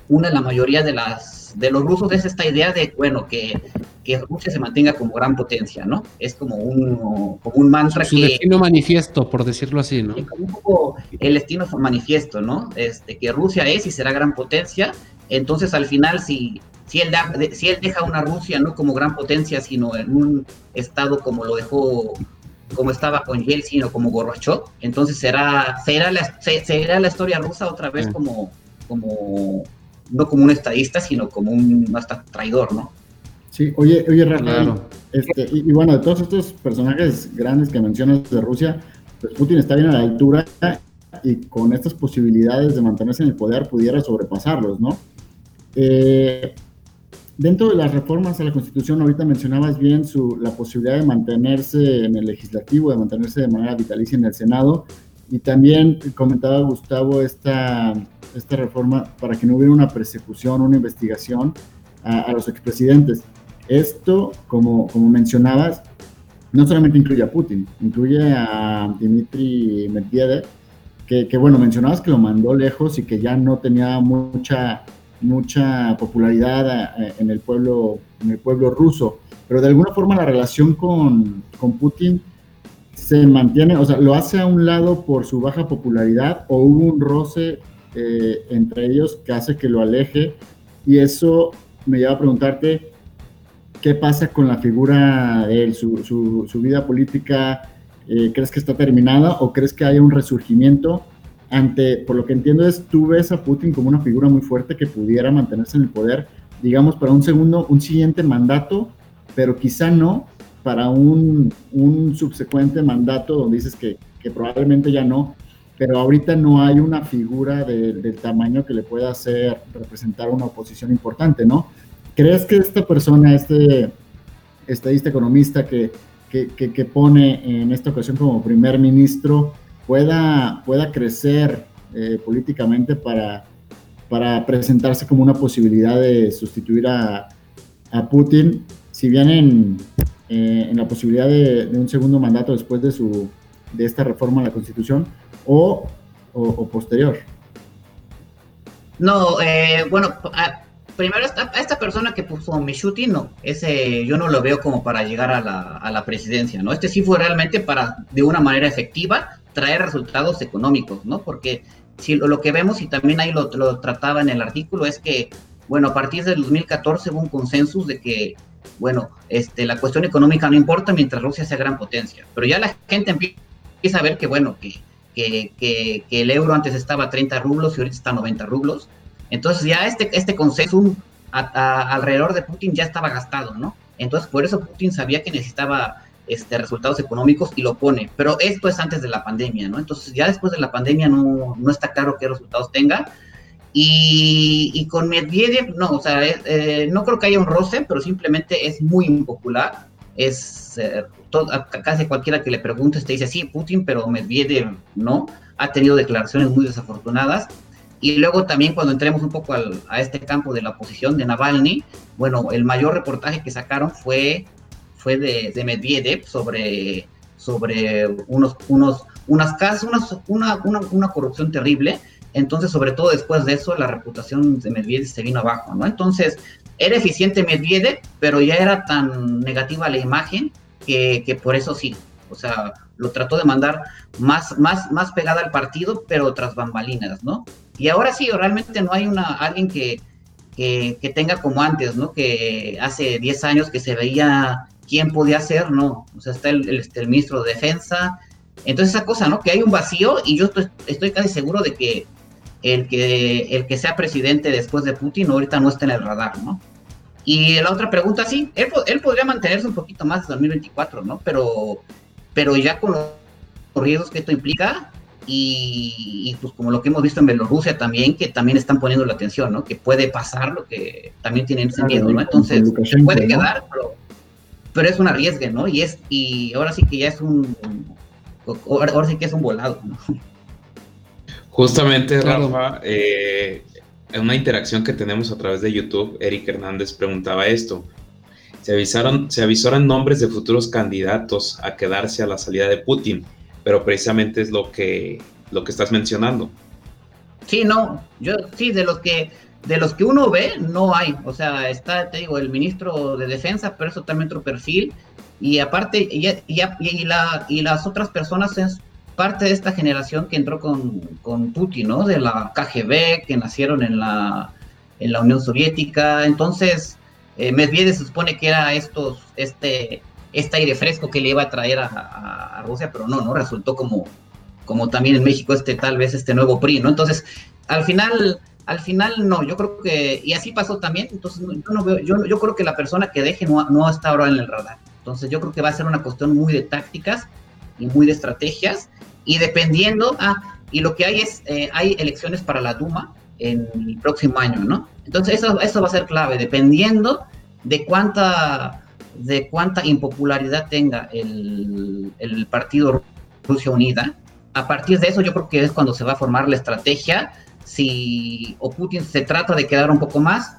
una la mayoría de las de los rusos es esta idea de bueno que, que Rusia se mantenga como gran potencia, ¿no? Es como un, como un mantra que... Un destino manifiesto, por decirlo así, ¿no? un poco el destino manifiesto, ¿no? Este, que Rusia es y será gran potencia, entonces al final si, si, él, si él deja una Rusia no como gran potencia, sino en un estado como lo dejó como estaba con Yeltsin o como Gorbachev, entonces será, será, la, será la historia rusa otra vez como, como no como un estadista, sino como un hasta traidor, ¿no? Sí, oye, oye, Rafael, este, y, bueno, de todos estos personajes grandes que mencionas de Rusia, pues Putin está bien a la altura y con estas posibilidades de mantenerse en el poder pudiera sobrepasarlos, ¿no? Eh, dentro de las reformas a la Constitución, ahorita mencionabas bien su, la posibilidad de mantenerse en el legislativo, de mantenerse de manera vitalicia en el Senado, y también comentaba Gustavo esta esta reforma para que no hubiera una persecución, una investigación a, los expresidentes. Esto, como, como mencionabas, no solamente incluye a Putin, incluye a Dmitry Medvedev, que, que, bueno, mencionabas que lo mandó lejos y que ya no tenía mucha, mucha popularidad eh, en el pueblo, en el pueblo ruso, pero de alguna forma la relación con, con Putin se mantiene, o sea, lo hace a un lado por su baja popularidad o hubo un roce eh, entre ellos que hace que lo aleje. Y eso me lleva a preguntarte qué pasa con la figura de él, su, su, vida política, eh, ¿crees que está terminada o crees que haya un resurgimiento? Ante, por lo que entiendo es, tú ves a Putin como una figura muy fuerte que pudiera mantenerse en el poder, digamos, para un segundo, un siguiente mandato, pero quizá no para un, un subsecuente mandato donde dices que, que probablemente ya no, pero ahorita no hay una figura del tamaño que le pueda hacer representar una oposición importante, ¿no? ¿Crees que esta persona, este estadista economista que, que, pone en esta ocasión como primer ministro pueda, pueda crecer eh, políticamente para, para presentarse como una posibilidad de sustituir a, a Putin, si bien en, eh, en la posibilidad de, un segundo mandato después de, su, de esta reforma a la Constitución o, o, posterior. No, eh, bueno, primero esta, a esta persona que puso Mishuti, no, ese yo no lo veo como para llegar a la, a la presidencia, ¿no? Este sí fue realmente para, de una manera efectiva, traer resultados económicos, ¿no? Porque si lo, que vemos, y también ahí lo, lo, trataba en el artículo, es que, bueno, a partir del 2014 hubo un consenso de que, bueno, este, la cuestión económica no importa mientras Rusia sea gran potencia, pero ya la gente empieza a ver que, bueno, que, que, que, que el euro antes estaba a 30 rublos y ahorita está a 90 rublos, entonces ya este, este consenso alrededor de Putin ya estaba gastado, ¿no? Entonces por eso Putin sabía que necesitaba este, resultados económicos y lo pone. Pero esto es antes de la pandemia, ¿no? Entonces ya después de la pandemia no, no está claro qué resultados tenga. Y, y con Medvedev, no, o sea, eh, no creo que haya un roce, pero simplemente es muy impopular. Es eh, casi cualquiera que le pregunte te dice sí, Putin, pero Medvedev no. Ha tenido declaraciones muy desafortunadas. Y luego también cuando entremos un poco al, a este campo de la oposición de Navalny, bueno, el mayor reportaje que sacaron fue, fue de, de Medvedev sobre, sobre unos, unos, unas casas, una, una, una, corrupción terrible. Entonces, sobre todo después de eso, la reputación de Medvedev se vino abajo, ¿no? Entonces, era eficiente Medvedev, pero ya era tan negativa la imagen que, que por eso sí, o sea, lo trató de mandar más, más, más pegada al partido, pero tras bambalinas, ¿no? Y ahora sí, realmente no hay una, alguien que, que, tenga como antes, ¿no? Que hace 10 años que se veía quién podía ser, ¿no? O sea, está el, este, el, ministro de Defensa. Entonces esa cosa, ¿no? Que hay un vacío y yo estoy, casi seguro de que el, que el que sea presidente después de Putin ahorita no está en el radar, ¿no? Y la otra pregunta, sí, él, él podría mantenerse un poquito más de 2024, ¿no? Pero, pero ya con los riesgos que esto implica, y, pues como lo que hemos visto en Bielorrusia también, que también están poniendo la atención, ¿no? Que puede pasar lo que también tienen ese miedo, ¿no? Entonces, se puede quedar, pero, es un arriesgue, ¿no? Y es, y ahora sí que ya es un, ahora, sí que es un volado, ¿no? Justamente, Rafa, eh, en una interacción que tenemos a través de YouTube, Eric Hernández preguntaba esto. Se avisaron, se avisaron nombres de futuros candidatos a quedarse a la salida de Putin pero precisamente es lo que, lo que estás mencionando. Sí, no, yo sí, de los que de los que uno ve, no hay. O sea, está, te digo, el ministro de Defensa, pero eso también otro perfil. Y aparte, y, y, la, y las otras personas es parte de esta generación que entró con, con Putin, ¿no? De la KGB, que nacieron en la, en la Unión Soviética. Entonces, eh, se supone que era estos, este, este aire fresco que le iba a traer a, Rusia, pero no, no resultó como, como también en México este tal vez este nuevo PRI, ¿no? Entonces, al final, al final no, yo creo que, y así pasó también, entonces yo no veo, yo, yo creo que la persona que deje no, no está ahora en el radar. Entonces yo creo que va a ser una cuestión muy de tácticas y muy de estrategias, y dependiendo, ah, y lo que hay es, eh, hay elecciones para la Duma en el próximo año, ¿no? Entonces eso, eso va a ser clave, dependiendo de cuánta de cuánta impopularidad tenga el, partido Rusia Unida, a partir de eso yo creo que es cuando se va a formar la estrategia, si o Putin se trata de quedar un poco más,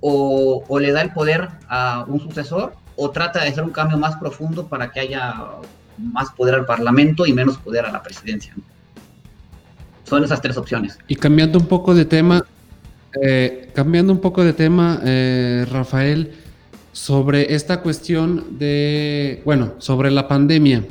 o, le da el poder a un sucesor, o trata de hacer un cambio más profundo para que haya más poder al Parlamento y menos poder a la presidencia. Son esas tres opciones. Y cambiando un poco de tema, eh, cambiando un poco de tema, eh, Rafael, sobre esta cuestión de, bueno, sobre la pandemia.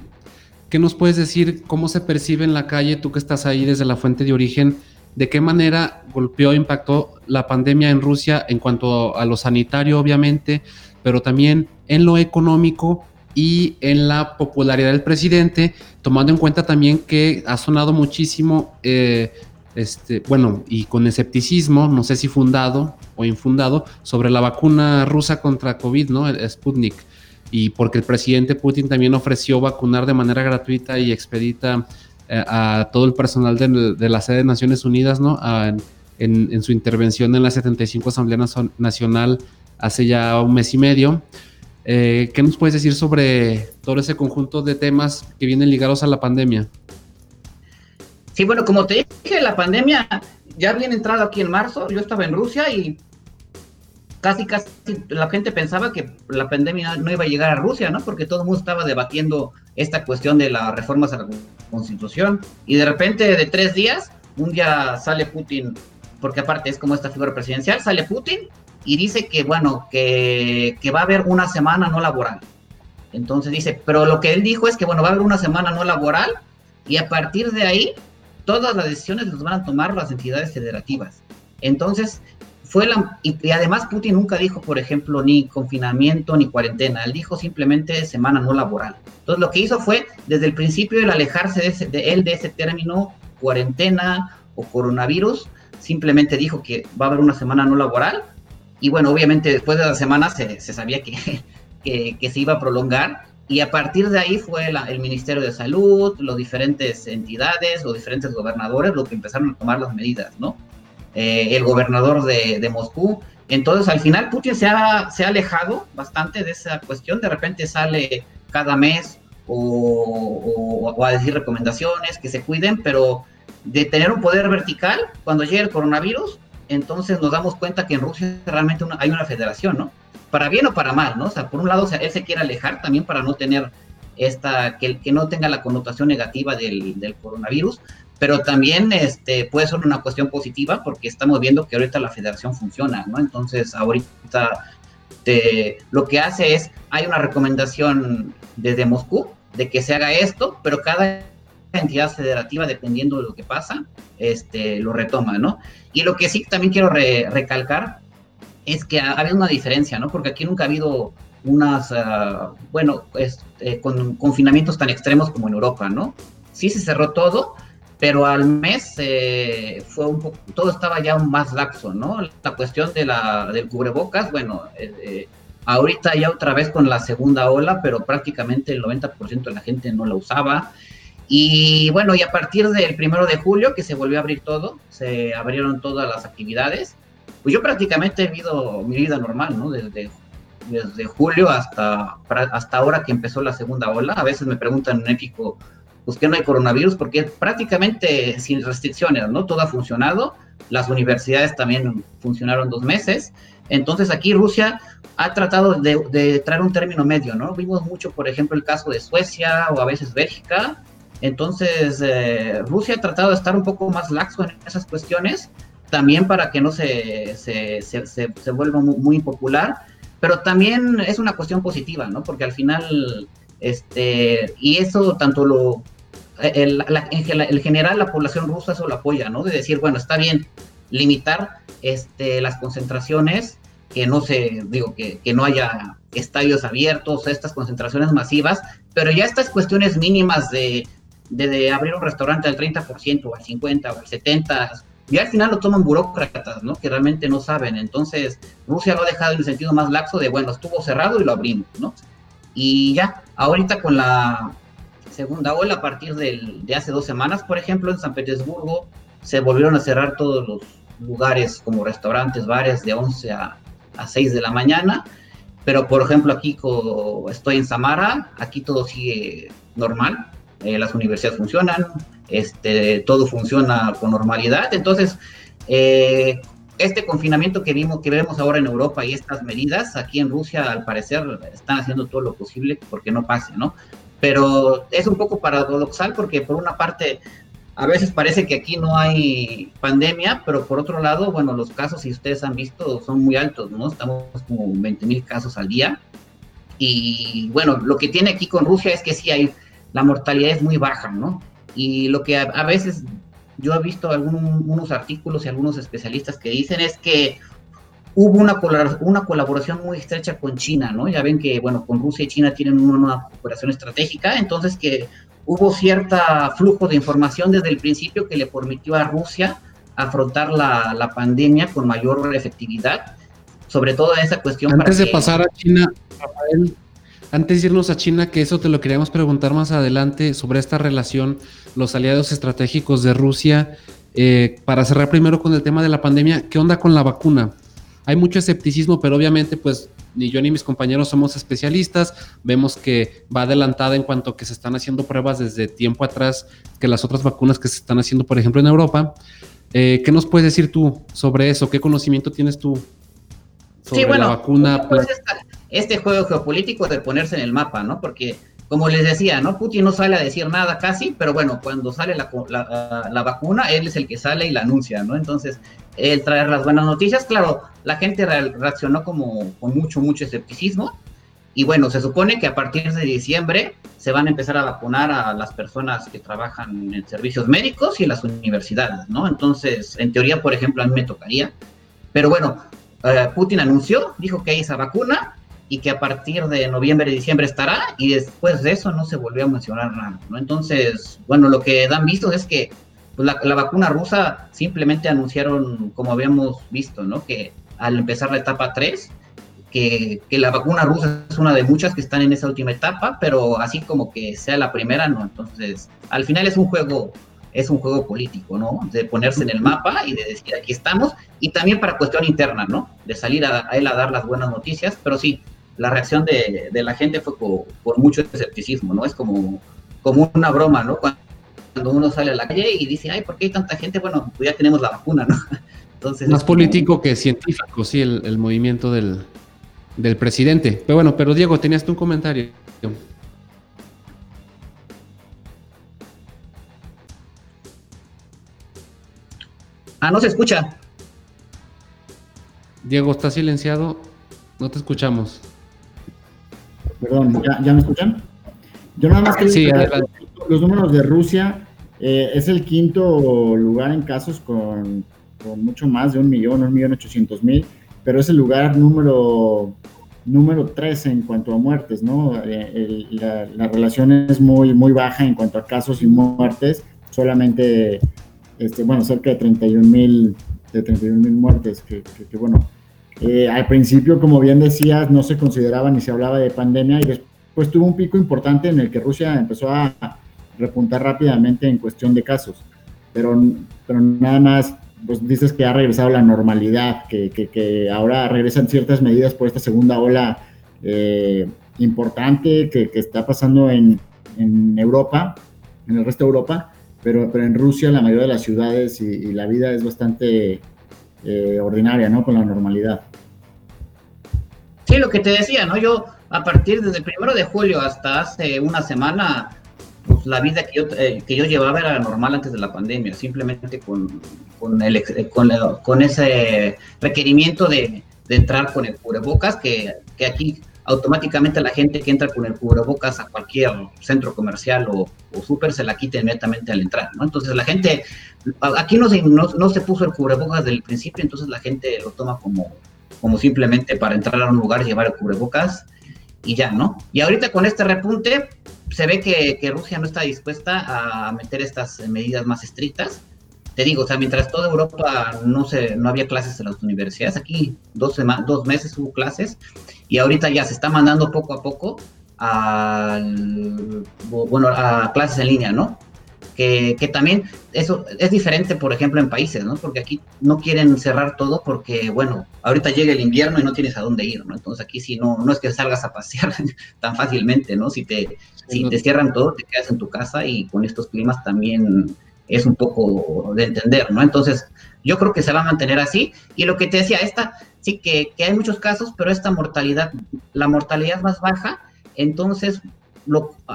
¿Qué nos puedes decir? ¿Cómo se percibe en la calle, tú que estás ahí desde la fuente de origen? ¿De qué manera golpeó, impactó la pandemia en Rusia en cuanto a lo sanitario, obviamente, pero también en lo económico y en la popularidad del presidente, tomando en cuenta también que ha sonado muchísimo eh, este, bueno, y con escepticismo, no sé si fundado o infundado, sobre la vacuna rusa contra COVID, ¿no? El Sputnik. Y porque el presidente Putin también ofreció vacunar de manera gratuita y expedita eh, a todo el personal de, la sede de Naciones Unidas, ¿no? en, su intervención en la 75 Asamblea Nacional hace ya un mes y medio. Eh, ¿Qué nos puedes decir sobre todo ese conjunto de temas que vienen ligados a la pandemia? Sí, bueno, como te dije, la pandemia ya había entrado aquí en marzo, yo estaba en Rusia y casi, casi la gente pensaba que la pandemia no iba a llegar a Rusia, ¿no? Porque todo el mundo estaba debatiendo esta cuestión de las reformas a la constitución y de repente de tres días, un día sale Putin, porque aparte es como esta figura presidencial, sale Putin y dice que, bueno, que, que va a haber una semana no laboral. Entonces dice, pero lo que él dijo es que, bueno, va a haber una semana no laboral y a partir de ahí todas las decisiones las van a tomar las entidades federativas. Entonces, fue la, y, además Putin nunca dijo, por ejemplo, ni confinamiento ni cuarentena, él dijo simplemente semana no laboral. Entonces lo que hizo fue, desde el principio, el alejarse de, de él de ese término cuarentena o coronavirus, simplemente dijo que va a haber una semana no laboral, y bueno, obviamente después de la semana se, sabía que, que, se iba a prolongar, y a partir de ahí fue el Ministerio de Salud, las diferentes entidades, los diferentes gobernadores, los que empezaron a tomar las medidas, ¿no? Eh, el gobernador de, de, Moscú. Entonces, al final, Putin se ha, se ha alejado bastante de esa cuestión. De repente sale cada mes o, o, o, a decir recomendaciones, que se cuiden, pero de tener un poder vertical, cuando llegue el coronavirus, entonces nos damos cuenta que en Rusia realmente hay una federación, ¿no? Para bien o para mal, ¿no? O sea, por un lado, o sea, él se quiere alejar también para no tener esta, que, no tenga la connotación negativa del, del coronavirus, pero también este, puede ser una cuestión positiva porque estamos viendo que ahorita la federación funciona, ¿no? Entonces, ahorita te, lo que hace es, hay una recomendación desde Moscú de que se haga esto, pero cada entidad federativa, dependiendo de lo que pasa, este, lo retoma, ¿no? Y lo que sí también quiero re, recalcar es que ha, ha, habido una diferencia, ¿no? Porque aquí nunca ha habido unas, uh, bueno, este, con confinamientos tan extremos como en Europa, ¿no? Sí se cerró todo, pero al mes eh, fue un poco, todo estaba ya más laxo, ¿no? La cuestión de la, del cubrebocas, bueno, eh, ahorita ya otra vez con la segunda ola, pero prácticamente el 90% de la gente no la usaba. Y bueno, y a partir del primero de julio, que se volvió a abrir todo, se abrieron todas las actividades, pues yo prácticamente he vivido mi vida normal, ¿no? Desde, desde julio hasta, hasta ahora que empezó la segunda ola. A veces me preguntan en México, pues que no hay coronavirus, porque prácticamente sin restricciones, ¿no? Todo ha funcionado, las universidades también funcionaron dos meses, entonces aquí Rusia ha tratado de, de, traer un término medio, ¿no? Vimos mucho, por ejemplo, el caso de Suecia o a veces Bélgica, entonces eh, Rusia ha tratado de estar un poco más laxo en esas cuestiones, también para que no se, se, se, se vuelva muy, muy impopular, pero también es una cuestión positiva, ¿no? Porque al final este, y eso tanto lo, el, la, en general la población rusa eso lo apoya, ¿no? De decir, bueno, está bien limitar este, las concentraciones, que no se, digo, que, que no haya estadios abiertos, estas concentraciones masivas, pero ya estas cuestiones mínimas de, de, de abrir un restaurante al 30% o al 50% o al 70%, ya al final lo toman burócratas, ¿no? Que realmente no saben. Entonces, Rusia lo ha dejado en el sentido más laxo de, bueno, estuvo cerrado y lo abrimos, ¿no? Y ya, ahorita con la segunda ola, a partir de hace dos semanas, por ejemplo, en San Petersburgo, se volvieron a cerrar todos los lugares como restaurantes, bares de 11 a, a 6 de la mañana. Pero, por ejemplo, aquí estoy en Samara, aquí todo sigue normal, eh, las universidades funcionan, este, todo funciona con normalidad. Entonces, eh, este confinamiento que vimos, que vemos ahora en Europa y estas medidas, aquí en Rusia al parecer están haciendo todo lo posible porque no pase, ¿no? Pero es un poco paradoxal porque por una parte a veces parece que aquí no hay pandemia, pero por otro lado, bueno, los casos, si ustedes han visto, son muy altos, ¿no? Estamos como 20 mil casos al día. Y bueno, lo que tiene aquí con Rusia es que sí hay, la mortalidad es muy baja, ¿no? Y lo que a, a veces yo he visto algunos artículos y algunos especialistas que dicen es que hubo una, una colaboración muy estrecha con China, ¿no? Ya ven que, bueno, con Rusia y China tienen una cooperación estratégica, entonces que hubo cierto flujo de información desde el principio que le permitió a Rusia afrontar la, la pandemia con mayor efectividad, sobre todo esa cuestión. Antes de que... pasar a China, Rafael, antes de irnos a China, que eso te lo queríamos preguntar más adelante sobre esta relación, los aliados estratégicos de Rusia. Eh, para cerrar primero con el tema de la pandemia, ¿qué onda con la vacuna? Hay mucho escepticismo, pero obviamente, pues ni yo ni mis compañeros somos especialistas, vemos que va adelantada en cuanto a que se están haciendo pruebas desde tiempo atrás que las otras vacunas que se están haciendo, por ejemplo, en Europa. Eh, ¿Qué nos puedes decir tú sobre eso? ¿Qué conocimiento tienes tú sobre sí, bueno, la vacuna? Este juego geopolítico de ponerse en el mapa, ¿no? Porque como les decía, ¿no? Putin no sale a decir nada casi, pero bueno, cuando sale la, la, vacuna, él es el que sale y la anuncia, ¿no? Entonces, él traer las buenas noticias, claro, la gente reaccionó como con mucho, mucho escepticismo. Y bueno, se supone que a partir de diciembre se van a empezar a vacunar a las personas que trabajan en servicios médicos y en las universidades, ¿no? Entonces, en teoría, por ejemplo, a mí me tocaría. Pero bueno, eh, Putin anunció, dijo que hay esa vacuna, y que a partir de noviembre diciembre estará y después de eso no se volvió a mencionar nada, ¿no? Entonces, bueno, lo que dan visto es que pues, la, vacuna rusa simplemente anunciaron, como habíamos visto, ¿no? Que al empezar la etapa 3, que, que, la vacuna rusa es una de muchas que están en esa última etapa, pero así como que sea la primera, no. Entonces, al final es un juego es un juego político, ¿no? De ponerse en el mapa y de decir aquí estamos, y también para cuestión interna, ¿no? De salir a, a él a dar las buenas noticias, pero sí, la reacción de, la gente fue por, mucho escepticismo, ¿no? Es como, como una broma, ¿no? Cuando uno sale a la calle y dice, ay, ¿por qué hay tanta gente? Bueno, pues ya tenemos la vacuna, ¿no? Entonces, Más político que científico, sí, el, movimiento del, del, presidente. Pero bueno, pero Diego, tenías tú un comentario. Ah, no se escucha. Diego, está silenciado. No te escuchamos. Perdón, ¿ya, me escuchan? Yo nada más quería los números de Rusia. Eh, es el quinto lugar en casos con, mucho más de un millón, un millón ochocientos mil, pero es el lugar número número tres en cuanto a muertes, ¿no? Eh, la, relación es muy, muy baja en cuanto a casos y muertes, solamente, este, bueno, cerca de 31 mil de 31 mil muertes, que, que, bueno, eh, al principio, como bien decías, no se consideraba ni se hablaba de pandemia y después tuvo un pico importante en el que Rusia empezó a repuntar rápidamente en cuestión de casos. Pero, pero nada más, pues dices que ha regresado la normalidad, que, que, ahora regresan ciertas medidas por esta segunda ola eh, importante que, está pasando en, en, Europa, en el resto de Europa, pero, pero en Rusia la mayoría de las ciudades y, la vida es bastante eh, ordinaria, ¿no? Con la normalidad. Sí, lo que te decía, ¿no? Yo a partir desde el primero de julio hasta hace una semana, pues la vida que yo, eh, que yo llevaba era normal antes de la pandemia, simplemente con, el, con, con ese requerimiento de, de, entrar con el cubrebocas, que, que aquí automáticamente la gente que entra con el cubrebocas a cualquier centro comercial o, o súper se la quita inmediatamente al entrar, ¿no? Entonces la gente, aquí no se, no, no se puso el cubrebocas desde el principio, entonces la gente lo toma como, como simplemente para entrar a un lugar, llevar el cubrebocas y ya, ¿no? Y ahorita con este repunte se ve que, que, Rusia no está dispuesta a meter estas medidas más estrictas. Te digo, o sea, mientras toda Europa no, se, no había clases en las universidades, aquí dos, dos meses hubo clases y ahorita ya se está mandando poco a poco a, bueno, a clases en línea, ¿no? que, también eso es diferente, por ejemplo, en países, ¿no? Porque aquí no quieren cerrar todo porque, bueno, ahorita llega el invierno y no tienes a dónde ir, ¿no? Entonces aquí sí no, no es que salgas a pasear tan fácilmente, ¿no? Si te, si te cierran todo, te quedas en tu casa y con estos climas también es un poco de entender, ¿no? Entonces, yo creo que se va a mantener así. Y lo que te decía, esta, sí que, que hay muchos casos, pero esta mortalidad, la mortalidad más baja, entonces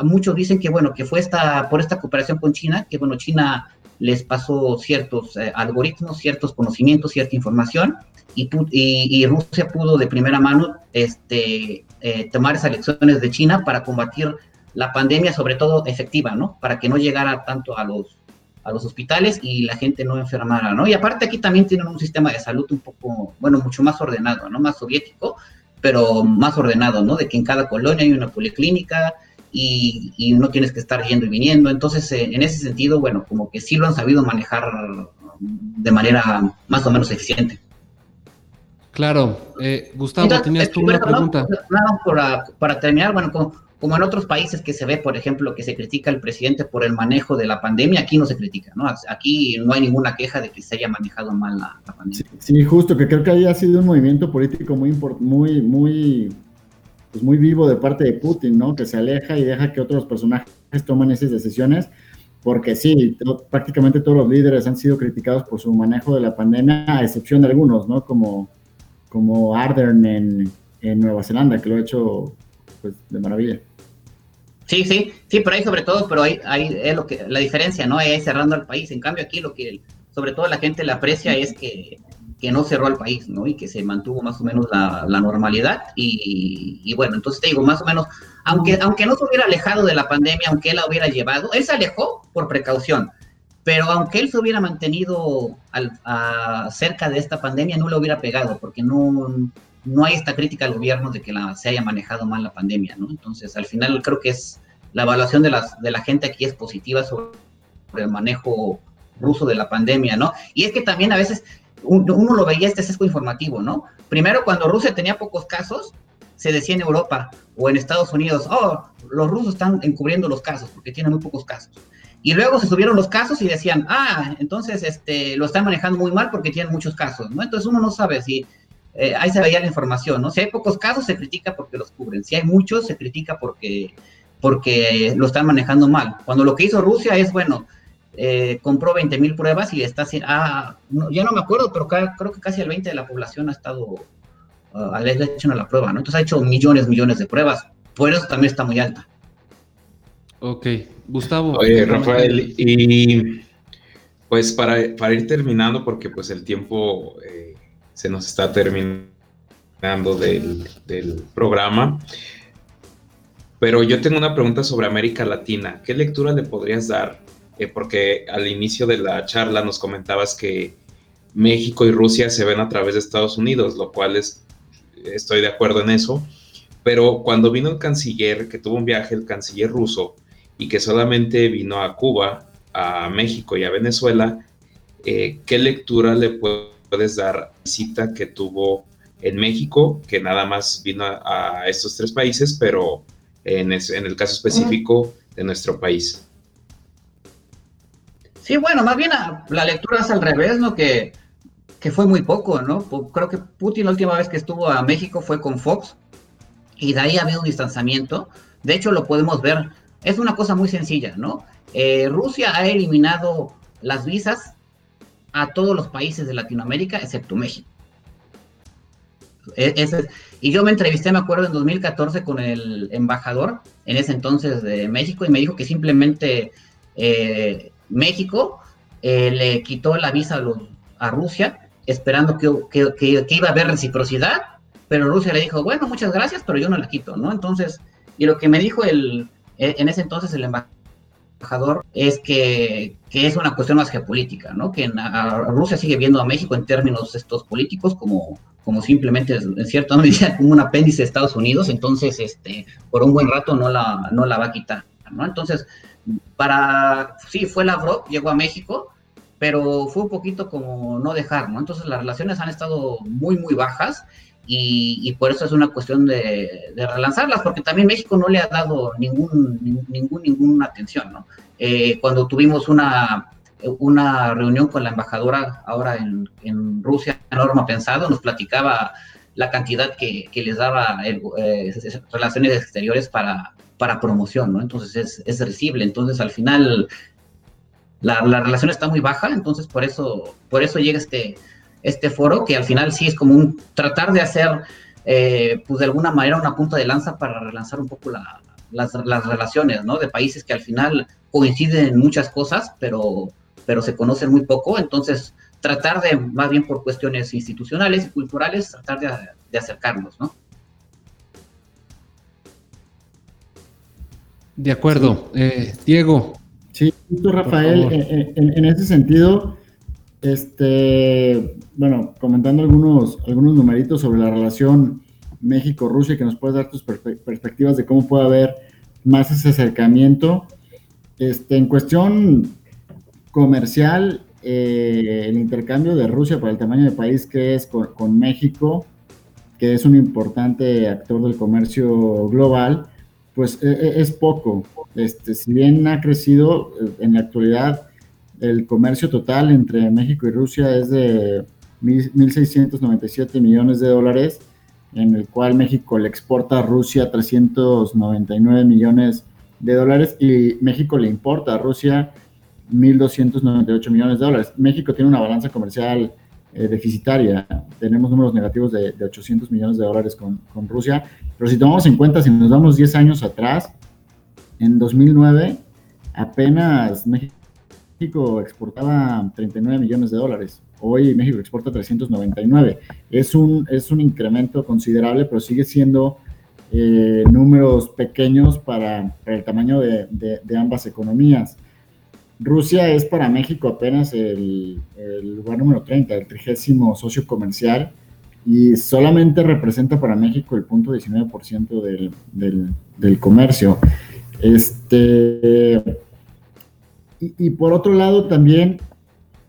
muchos dicen que bueno, que fue esta, por esta cooperación con China, que bueno, China les pasó ciertos eh, algoritmos, ciertos conocimientos, cierta información, y, y, Rusia pudo de primera mano este, eh, tomar esas lecciones de China para combatir la pandemia, sobre todo efectiva, ¿no? Para que no llegara tanto a los, a los hospitales y la gente no enfermara, ¿no? Y aparte aquí también tienen un sistema de salud un poco, bueno, mucho más ordenado, ¿no? Más soviético, pero más ordenado, ¿no? De que en cada colonia hay una policlínica, y, no tienes que estar yendo y viniendo. Entonces, eh, en ese sentido, bueno, como que sí lo han sabido manejar de manera más o menos eficiente. Claro, eh, Gustavo, tenías tú una pregunta. para, para, terminar, bueno, como en otros países que se ve, por ejemplo, que se critica al presidente por el manejo de la pandemia, aquí no se critica, ¿no? Aquí no hay ninguna queja de que se haya manejado mal la, pandemia. Sí, justo, que creo que haya sido un movimiento político muy, muy, muy, pues muy vivo de parte de Putin, ¿no? Que se aleja y deja que otros personajes tomen esas decisiones porque sí, prácticamente todos los líderes han sido criticados por su manejo de la pandemia, a excepción de algunos, ¿no? Como, como Ardern en, en Nueva Zelanda, que lo ha hecho pues, de maravilla. Sí, sí, sí, pero ahí sobre todo, pero ahí, ahí es lo que, la diferencia, ¿no? Ahí cerrando al país. En cambio, aquí lo que sobre todo la gente le aprecia es que, que no cerró al país, ¿no? Y que se mantuvo más o menos la, la normalidad. Y, y, bueno, entonces te digo, más o menos, aunque, aunque no se hubiera alejado de la pandemia, aunque él la hubiera llevado, él se alejó por precaución. Pero aunque él se hubiera mantenido al, a, cerca de esta pandemia, no le hubiera pegado, porque no, no hay esta crítica al gobierno de que la, se haya manejado mal la pandemia, ¿no? Entonces, al final creo que es la evaluación de, las, de la gente aquí es positiva sobre, el manejo ruso de la pandemia, ¿no? Y es que también a veces uno, lo veía este sesgo informativo, ¿no? Primero, cuando Rusia tenía pocos casos, se decía en Europa o en Estados Unidos, oh, los rusos están encubriendo los casos porque tienen muy pocos casos. Y luego se subieron los casos y decían, ah, entonces este, lo están manejando muy mal porque tienen muchos casos, ¿no? Entonces uno no sabe si eh, ahí se veía la información, ¿no? Si hay pocos casos, se critica porque los cubren. Si hay muchos, se critica porque, porque lo están manejando mal. Cuando lo que hizo Rusia es, bueno, eh, compró 20 mil pruebas y está haciendo, ah, ya no me acuerdo, pero creo que casi el 20 de la población ha estado, uh, le hecho la prueba, ¿no? Entonces ha hecho millones, millones de pruebas. Por eso también está muy alta. Ok, Gustavo. Oye, Rafael, y pues para, para ir terminando, porque pues el tiempo... Eh, se nos está terminando del, programa. Pero yo tengo una pregunta sobre América Latina. ¿Qué lectura le podrías dar? Eh, porque al inicio de la charla nos comentabas que México y Rusia se ven a través de Estados Unidos, lo cual es, estoy de acuerdo en eso. Pero cuando vino el canciller, que tuvo un viaje, el canciller ruso, y que solamente vino a Cuba, a México y a Venezuela, eh, ¿qué lectura le puede puedes dar visita que tuvo en México, que nada más vino a, estos tres países, pero en, el caso específico de nuestro país. Sí, bueno, más bien la lectura es al revés, ¿no? Que, que fue muy poco, ¿no? Creo que Putin la última vez que estuvo a México fue con Fox y de ahí ha habido un distanciamiento. De hecho, lo podemos ver. Es una cosa muy sencilla, ¿no? Eh, Rusia ha eliminado las visas a todos los países de Latinoamérica, excepto México. E, y yo me entrevisté, me acuerdo, en 2014 con el embajador en ese entonces de México y me dijo que simplemente eh, México eh, le quitó la visa a, Rusia esperando que, que, iba a haber reciprocidad, pero Rusia le dijo, bueno, muchas gracias, pero yo no la quito, ¿no? Entonces, y lo que me dijo el, en ese entonces el embajador embajador es que, que, es una cuestión más geopolítica, ¿no? Que Rusia sigue viendo a México en términos estos políticos como, como simplemente, en cierta medida, como un apéndice de Estados Unidos, entonces, este, por un buen rato no la, no la va a quitar, ¿no? Entonces, para, sí, fue Lavrov, llegó a México, pero fue un poquito como no dejar, ¿no? Entonces las relaciones han estado muy, muy bajas y, por eso es una cuestión de, relanzarlas, porque también México no le ha dado ningún, ningún, ninguna atención, ¿no? Eh, cuando tuvimos una, una reunión con la embajadora ahora en, Rusia, Norma Pensado, nos platicaba la cantidad que, que les daba el, eh, Relaciones Exteriores para, para promoción, ¿no? Entonces es, es recible, entonces al final la, la relación está muy baja, entonces por eso, por eso llega este este foro, que al final sí es como un tratar de hacer, eh, pues de alguna manera, una punta de lanza para relanzar un poco las, relaciones, ¿no? De países que al final coinciden en muchas cosas, pero, pero se conocen muy poco, entonces tratar de, más bien por cuestiones institucionales y culturales, tratar de, acercarnos, ¿no? De acuerdo. Eh, Diego. Sí, Rafael, en, en, ese sentido, este, bueno, comentando algunos, algunos numeritos sobre la relación México-Rusia, que nos puedes dar tus perspectivas de cómo puede haber más ese acercamiento. Este, en cuestión comercial, eh, el intercambio de Rusia por el tamaño de país que es con, México, que es un importante actor del comercio global, pues e, e, es poco. Este, si bien ha crecido, eh, en la actualidad el comercio total entre México y Rusia es de 1.697 millones de dólares, en el cual México le exporta a Rusia 399 millones de dólares y México le importa a Rusia 1.298 millones de dólares. México tiene una balanza comercial eh, deficitaria, tenemos números negativos de, 800 millones de dólares con, con, Rusia, pero si tomamos en cuenta, si nos damos 10 años atrás, en 2009 apenas México exportaba 39 millones de dólares. Hoy México exporta 399. Es un, es un incremento considerable, pero sigue siendo eh, números pequeños para, el tamaño de, ambas economías. Rusia es para México apenas el, lugar número 30, el trigésimo socio comercial, y solamente representa para México el punto 19% del, del, del comercio. Este, y, por otro lado, también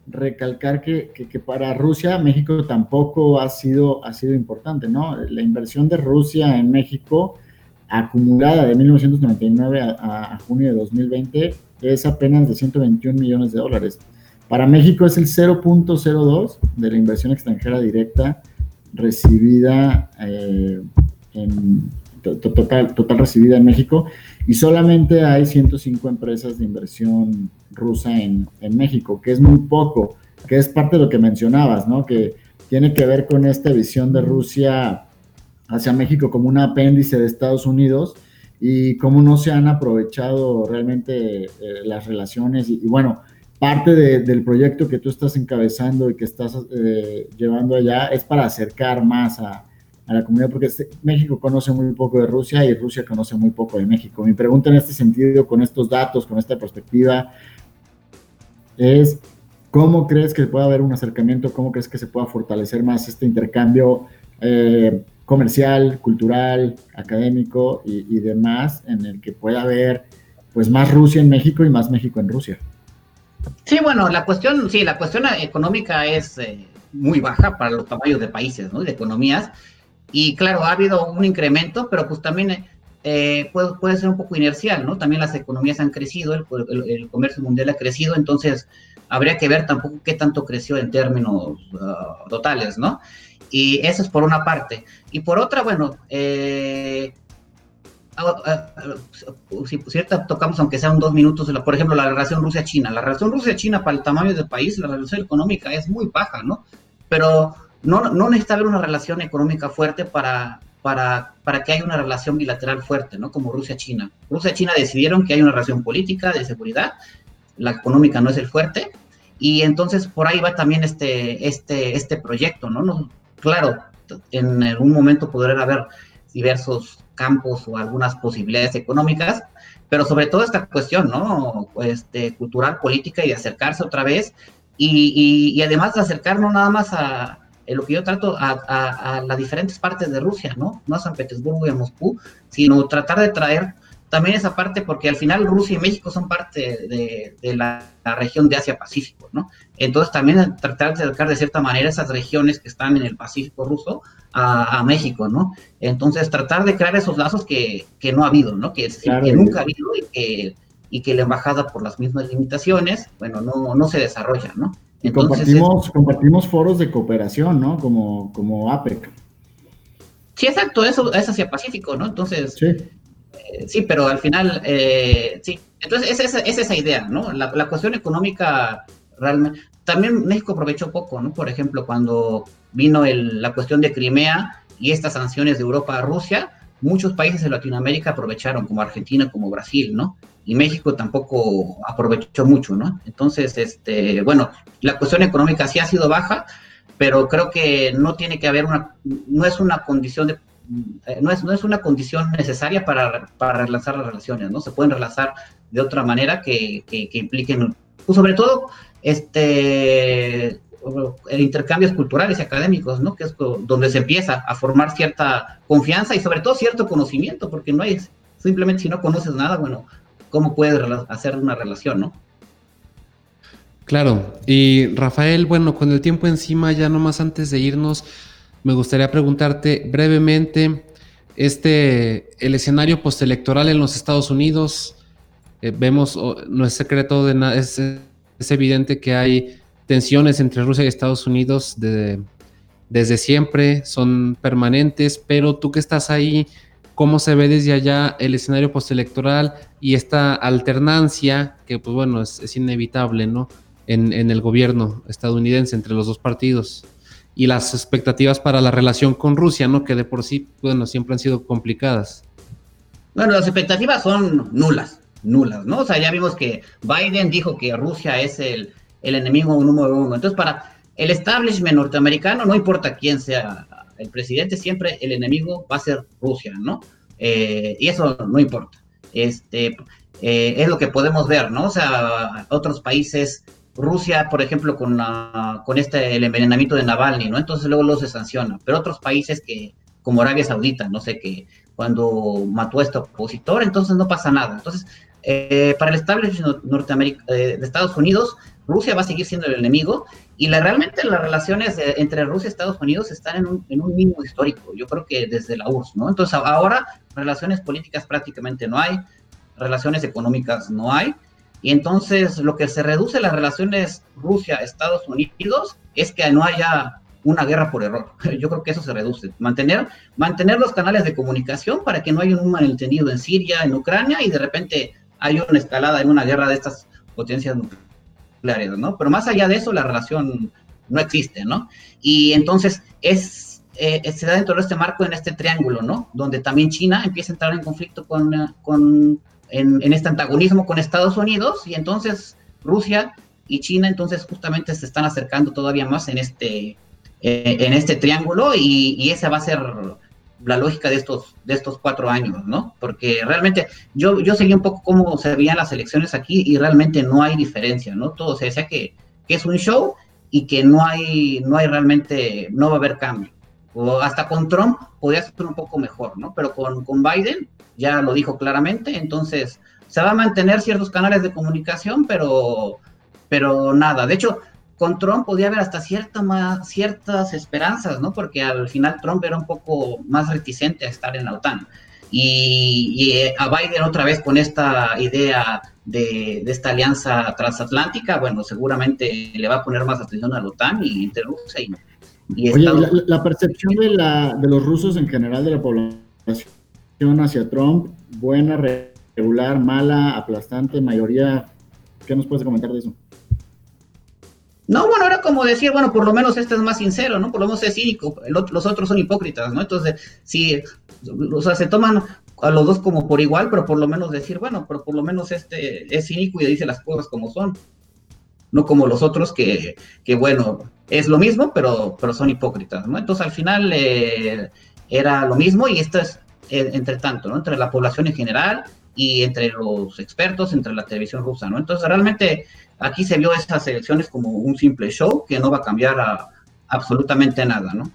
recalcar que, para Rusia, México tampoco ha sido, ha sido importante, ¿no? La inversión de Rusia en México acumulada de 1999 a, junio de 2020 es apenas de 121 millones de dólares. Para México es el 0.02 de la inversión extranjera directa recibida eh, total, total recibida en México y solamente hay 105 empresas de inversión rusa en, México, que es muy poco, que es parte de lo que mencionabas, ¿no? Que tiene que ver con esta visión de Rusia hacia México como un apéndice de Estados Unidos y cómo no se han aprovechado realmente eh, las relaciones. Y, bueno, parte del proyecto que tú estás encabezando y que estás eh, llevando allá es para acercar más a, a la comunidad, porque México conoce muy poco de Rusia y Rusia conoce muy poco de México. Mi pregunta en este sentido, con estos datos, con esta perspectiva, es cómo crees que puede haber un acercamiento, cómo crees que se pueda fortalecer más este intercambio eh, comercial, cultural, académico y, demás, en el que pueda haber pues más Rusia en México y más México en Rusia. Sí, bueno, la cuestión, sí, la cuestión económica es eh, muy baja para los tamaños de países, ¿no? De economías. Y claro, ha habido un incremento, pero pues también eh, puede, puede, ser un poco inercial, ¿no? También las economías han crecido, el, el, comercio mundial ha crecido, entonces habría que ver tampoco qué tanto creció en términos uh, totales, ¿no? Y eso es por una parte. Y por otra, bueno, eh, ah, ah, si cierta tocamos, aunque sean dos minutos, por ejemplo, la relación Rusia-China. La relación Rusia-China para el tamaño del país, la relación económica es muy baja, ¿no? Pero no, no necesita haber una relación económica fuerte para, para, para que haya una relación bilateral fuerte, ¿no? Como Rusia-China. Rusia-China decidieron que hay una relación política de seguridad, la económica no es el fuerte, y entonces por ahí va también este, este, este proyecto, ¿no? no claro, en algún momento podrán haber diversos campos o algunas posibilidades económicas, pero sobre todo esta cuestión, ¿no? Este, cultural, política y de acercarse otra vez, y, y además de acercarnos nada más a, lo que yo trato a, las diferentes partes de Rusia, ¿no? No a San Petersburgo y a Moscú, sino tratar de traer también esa parte, porque al final Rusia y México son parte de, la, región de Asia-Pacífico, ¿no? Entonces también tratar de acercar de cierta manera esas regiones que están en el Pacífico ruso a, México, ¿no? Entonces tratar de crear esos lazos que, no ha habido, ¿no? Que, que nunca ha habido y que, y que la embajada por las mismas limitaciones, bueno, no, no se desarrolla, ¿no? Y compartimos, compartimos foros de cooperación, ¿no? Como, como APEC. Sí, exacto, eso es hacia Pacífico, ¿no? Entonces, sí, eh, sí pero al final, eh, sí. Entonces, es, es, esa idea, ¿no? La, la, cuestión económica realmente. También México aprovechó poco, ¿no? Por ejemplo, cuando vino el, la cuestión de Crimea y estas sanciones de Europa a Rusia, muchos países de Latinoamérica aprovecharon, como Argentina, como Brasil, ¿no? Y México tampoco aprovechó mucho, ¿no? Entonces, este, bueno, la cuestión económica sí ha sido baja, pero creo que no tiene que haber una, no es una condición de, eh, no es, no es una condición necesaria para, para relanzar las relaciones, ¿no? Se pueden relanzar de otra manera que, que, impliquen, pues sobre todo, este, intercambios culturales y académicos, ¿no? Que es donde se empieza a formar cierta confianza y sobre todo cierto conocimiento, porque no hay, simplemente si no conoces nada, bueno, cómo puedes hacer una relación, ¿no? Claro, y Rafael, bueno, con el tiempo encima, ya nomás antes de irnos, me gustaría preguntarte brevemente, este, el escenario postelectoral en los Estados Unidos, eh, vemos, no es secreto de nada, es, es, evidente que hay tensiones entre Rusia y Estados Unidos desde siempre, son permanentes, pero tú que estás ahí, ¿cómo se ve desde allá el escenario postelectoral y esta alternancia que, pues bueno, es, inevitable, ¿no? En, en el gobierno estadounidense entre los dos partidos y las expectativas para la relación con Rusia, ¿no? Que de por sí, bueno, siempre han sido complicadas. Bueno, las expectativas son nulas, nulas, ¿no? O sea, ya vimos que Biden dijo que Rusia es el, el enemigo número uno. Entonces, para el establishment norteamericano, no importa quién sea el presidente, siempre el enemigo va a ser Rusia, ¿no? Eh, y eso no importa. Este, eh, es lo que podemos ver, ¿no? O sea, otros países Rusia, por ejemplo, con, con este, el envenenamiento de Navalny, ¿no? Entonces luego lo se sanciona. Pero otros países que, como Arabia Saudita, no sé, que cuando mató a este opositor, entonces no pasa nada. Entonces, eh, para el establishment eh, de Estados Unidos, Rusia va a seguir siendo el enemigo y la, realmente las relaciones entre Rusia y Estados Unidos están en un, en un mínimo histórico, yo creo que desde la URSS, ¿no? Entonces ahora relaciones políticas prácticamente no hay, relaciones económicas no hay, y entonces lo que se reduce las relaciones Rusia-Estados Unidos es que no haya una guerra por error. Yo creo que eso se reduce. Mantener, mantener los canales de comunicación para que no haya un malentendido en Siria, en Ucrania y de repente haya una escalada en una guerra de estas potencias nucleares, ¿no? Pero más allá de eso, la relación no existe, ¿no? Y entonces es, eh, se da dentro de este marco, en este triángulo, ¿no? Donde también China empieza a entrar en conflicto con, con en, este antagonismo con Estados Unidos y entonces Rusia y China entonces justamente se están acercando todavía más en este, eh, en este triángulo y, esa va a ser la lógica de estos, de estos cuatro años, ¿no? Porque realmente yo, yo seguí un poco cómo se veían las elecciones aquí y realmente no hay diferencia, ¿no? Todo se decía que, que es un show y que no hay, no hay realmente, no va a haber cambio. O hasta con Trump podía ser un poco mejor, ¿no? Pero con, con Biden ya lo dijo claramente, entonces se va a mantener ciertos canales de comunicación, pero, pero nada. De hecho, con Trump podía haber hasta cierta más, ciertas esperanzas, ¿no? Porque al final Trump era un poco más reticente a estar en la OTAN. Y, eh, a Biden otra vez con esta idea de, esta alianza transatlántica, bueno, seguramente le va a poner más atención a la OTAN y entre Rusia y, y Oye, la, la, percepción de, la, de los rusos en general de la población hacia Trump, buena, regular, mala, aplastante, mayoría. ¿Qué nos puedes comentar de eso? No, bueno, era como decir, bueno, por lo menos este es más sincero, ¿no? Por lo menos es cínico, los otros son hipócritas, ¿no? Entonces, sí, o sea, se toman a los dos como por igual, pero por lo menos decir, bueno, pero por lo menos este es cínico y dice las cosas como son, no como los otros que, que bueno, es lo mismo, pero, pero son hipócritas, ¿no? Entonces, al final eh, era lo mismo y esto es entre tanto, ¿no? Entre la población en general y entre los expertos, entre la televisión rusa, ¿no? Entonces, realmente aquí se vio estas elecciones como un simple show que no va a cambiar absolutamente nada, ¿no?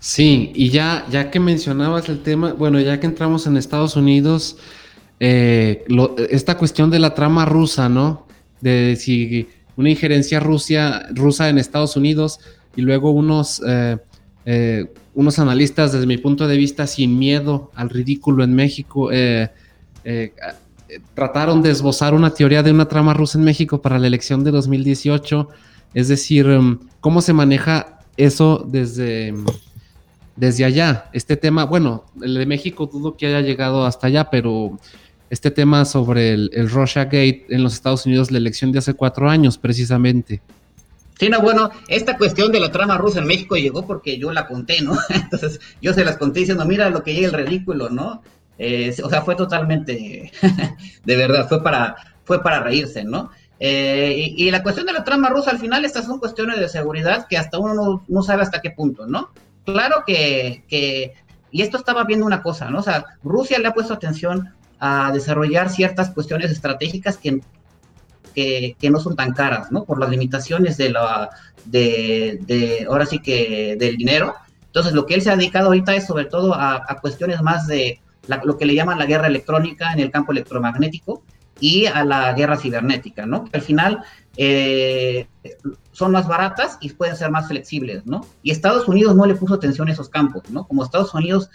Sí, y ya, ya que mencionabas el tema, bueno, ya que entramos en Estados Unidos, eh, esta cuestión de la trama rusa, ¿no? De si una injerencia Rusia, rusa en Estados Unidos y luego unos eh, eh, unos analistas, desde mi punto de vista, sin miedo al ridículo en México, eh, eh, trataron de esbozar una teoría de una trama rusa en México para la elección de 2018. Es decir, em, cómo se maneja eso desde, desde allá. Este tema, bueno, el de México dudo que haya llegado hasta allá, pero este tema sobre el, el Russia Gate en los Estados Unidos, la elección de hace cuatro años precisamente. Sí, no, bueno, esta cuestión de la trama rusa en México llegó porque yo la conté, ¿no? Entonces yo se las conté diciendo, mira lo que llega el ridículo, ¿no? Eh, o sea, fue totalmente, de verdad, fue para, fue para reírse, ¿no? Eh, y, la cuestión de la trama rusa, al final, estas son cuestiones de seguridad que hasta uno no, sabe hasta qué punto, ¿no? Claro que, que, y esto estaba viendo una cosa, ¿no? O sea, Rusia le ha puesto atención a desarrollar ciertas cuestiones estratégicas que, que, no son tan caras, ¿no? Por las limitaciones de la, de, ahora sí que del dinero. Entonces, lo que él se ha dedicado ahorita es sobre todo a, cuestiones más de lo que le llaman la guerra electrónica en el campo electromagnético, y a la guerra cibernética, ¿no? Que al final eh, son más baratas y pueden ser más flexibles, ¿no? Y Estados Unidos no le puso atención a esos campos, ¿no? Como Estados Unidos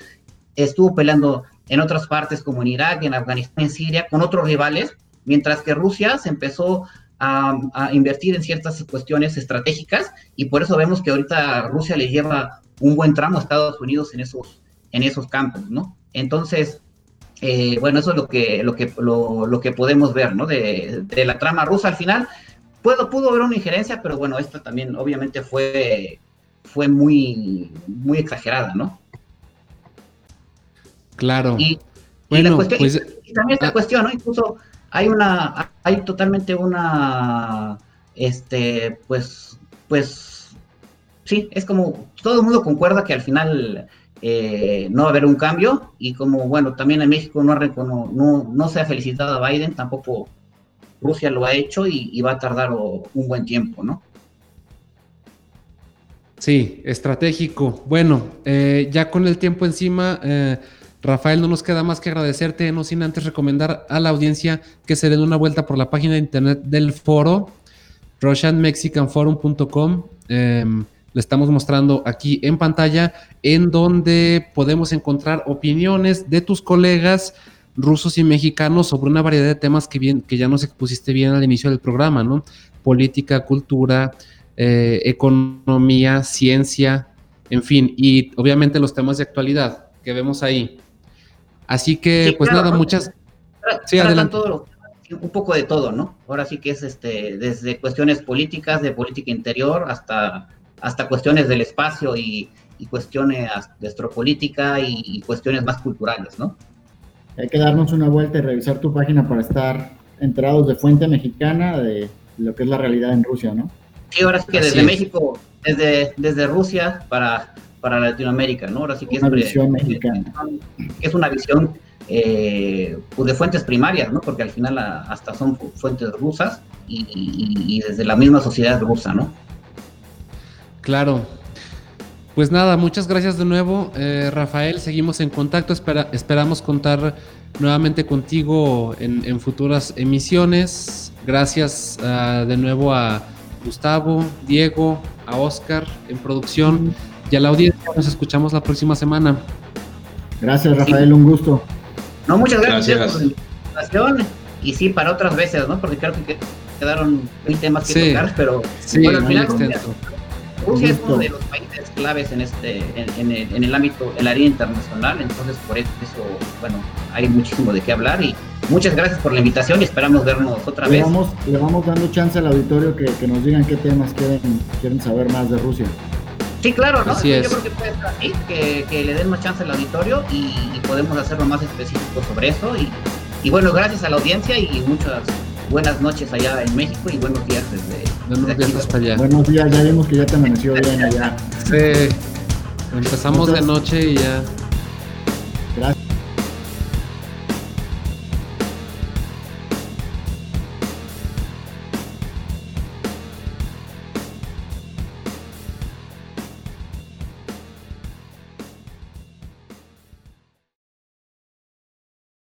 estuvo peleando en otras partes como en Irak, en Afganistán, en Siria, con otros rivales, mientras que Rusia se empezó a, a, invertir en ciertas cuestiones estratégicas y por eso vemos que ahorita Rusia le lleva un buen tramo a Estados Unidos en esos, en esos campos, ¿no? Entonces, eh, bueno, eso es lo que, lo que, lo, lo que podemos ver, ¿no? De, de, la trama rusa al final. Puedo, pudo haber una injerencia, pero bueno, esta también obviamente fue, fue muy, muy exagerada, ¿no? Claro. Y, bueno, y la cuestión, pues, y también esta ah, cuestión, ¿no? Incluso hay una, hay totalmente una, este, pues, pues, sí, es como, todo el mundo concuerda que al final eh, no va a haber un cambio y como, bueno, también en México no, no, no, se ha felicitado a Biden, tampoco Rusia lo ha hecho y, y va a tardar un buen tiempo, ¿no? Sí, estratégico. Bueno, eh, ya con el tiempo encima, eh, Rafael, no nos queda más que agradecerte, no sin antes recomendar a la audiencia que se den una vuelta por la página de internet del foro, russianmexicanforum.com. Eh, le estamos mostrando aquí en pantalla, en donde podemos encontrar opiniones de tus colegas rusos y mexicanos sobre una variedad de temas que, bien, que ya nos expusiste bien al inicio del programa, ¿no? Política, cultura, eh, economía, ciencia, en fin, y obviamente los temas de actualidad que vemos ahí. Así que, sí, pues claro, nada, muchas. Sí, adelante. Todo, un poco de todo, ¿no? Ahora sí que es este, desde cuestiones políticas, de política interior, hasta, hasta cuestiones del espacio y, y cuestiones de astropolítica y, y, cuestiones más culturales, ¿no? Hay que darnos una vuelta y revisar tu página para estar enterados de fuente mexicana de lo que es la realidad en Rusia, ¿no? Sí, ahora sí que desde México, desde, desde Rusia para para Latinoamérica, ¿no? Ahora sí que una es, visión mexicana. es una visión eh, pues de fuentes primarias, ¿no? Porque al final a, hasta son fuentes rusas y, y, y, desde la misma sociedad rusa, ¿no? Claro. Pues nada, muchas gracias de nuevo, eh, Rafael. Seguimos en contacto. Espera, esperamos contar nuevamente contigo en, en futuras emisiones. Gracias uh, de nuevo a Gustavo, Diego, a Oscar en producción. Y a la audiencia. Nos escuchamos la próxima semana. Gracias, Rafael, un gusto. No, muchas gracias, gracias. por la invitación. Y sí, para otras veces, ¿no? Porque creo que quedaron mil temas que sí. tocar, pero sí, bueno, al final Rusia, Rusia es uno de los países claves en este, en, en, el, en el ámbito, en la área internacional, entonces por eso, bueno, hay muchísimo de qué hablar y muchas gracias por la invitación y esperamos vernos otra le vez. Vamos, le vamos dando chance al auditorio que, que nos digan qué temas quieren, quieren saber más de Rusia. Sí, claro, ¿no? Así Yo es. creo que puede ser así, que, que, le den más chance al auditorio y, y, podemos hacerlo más específico sobre eso. Y, y, bueno, gracias a la audiencia y muchas buenas noches allá en México y buenos días desde, buenos desde días hasta allá. Buenos días, ya vimos que ya te amaneció bien allá. Sí, empezamos de noche y ya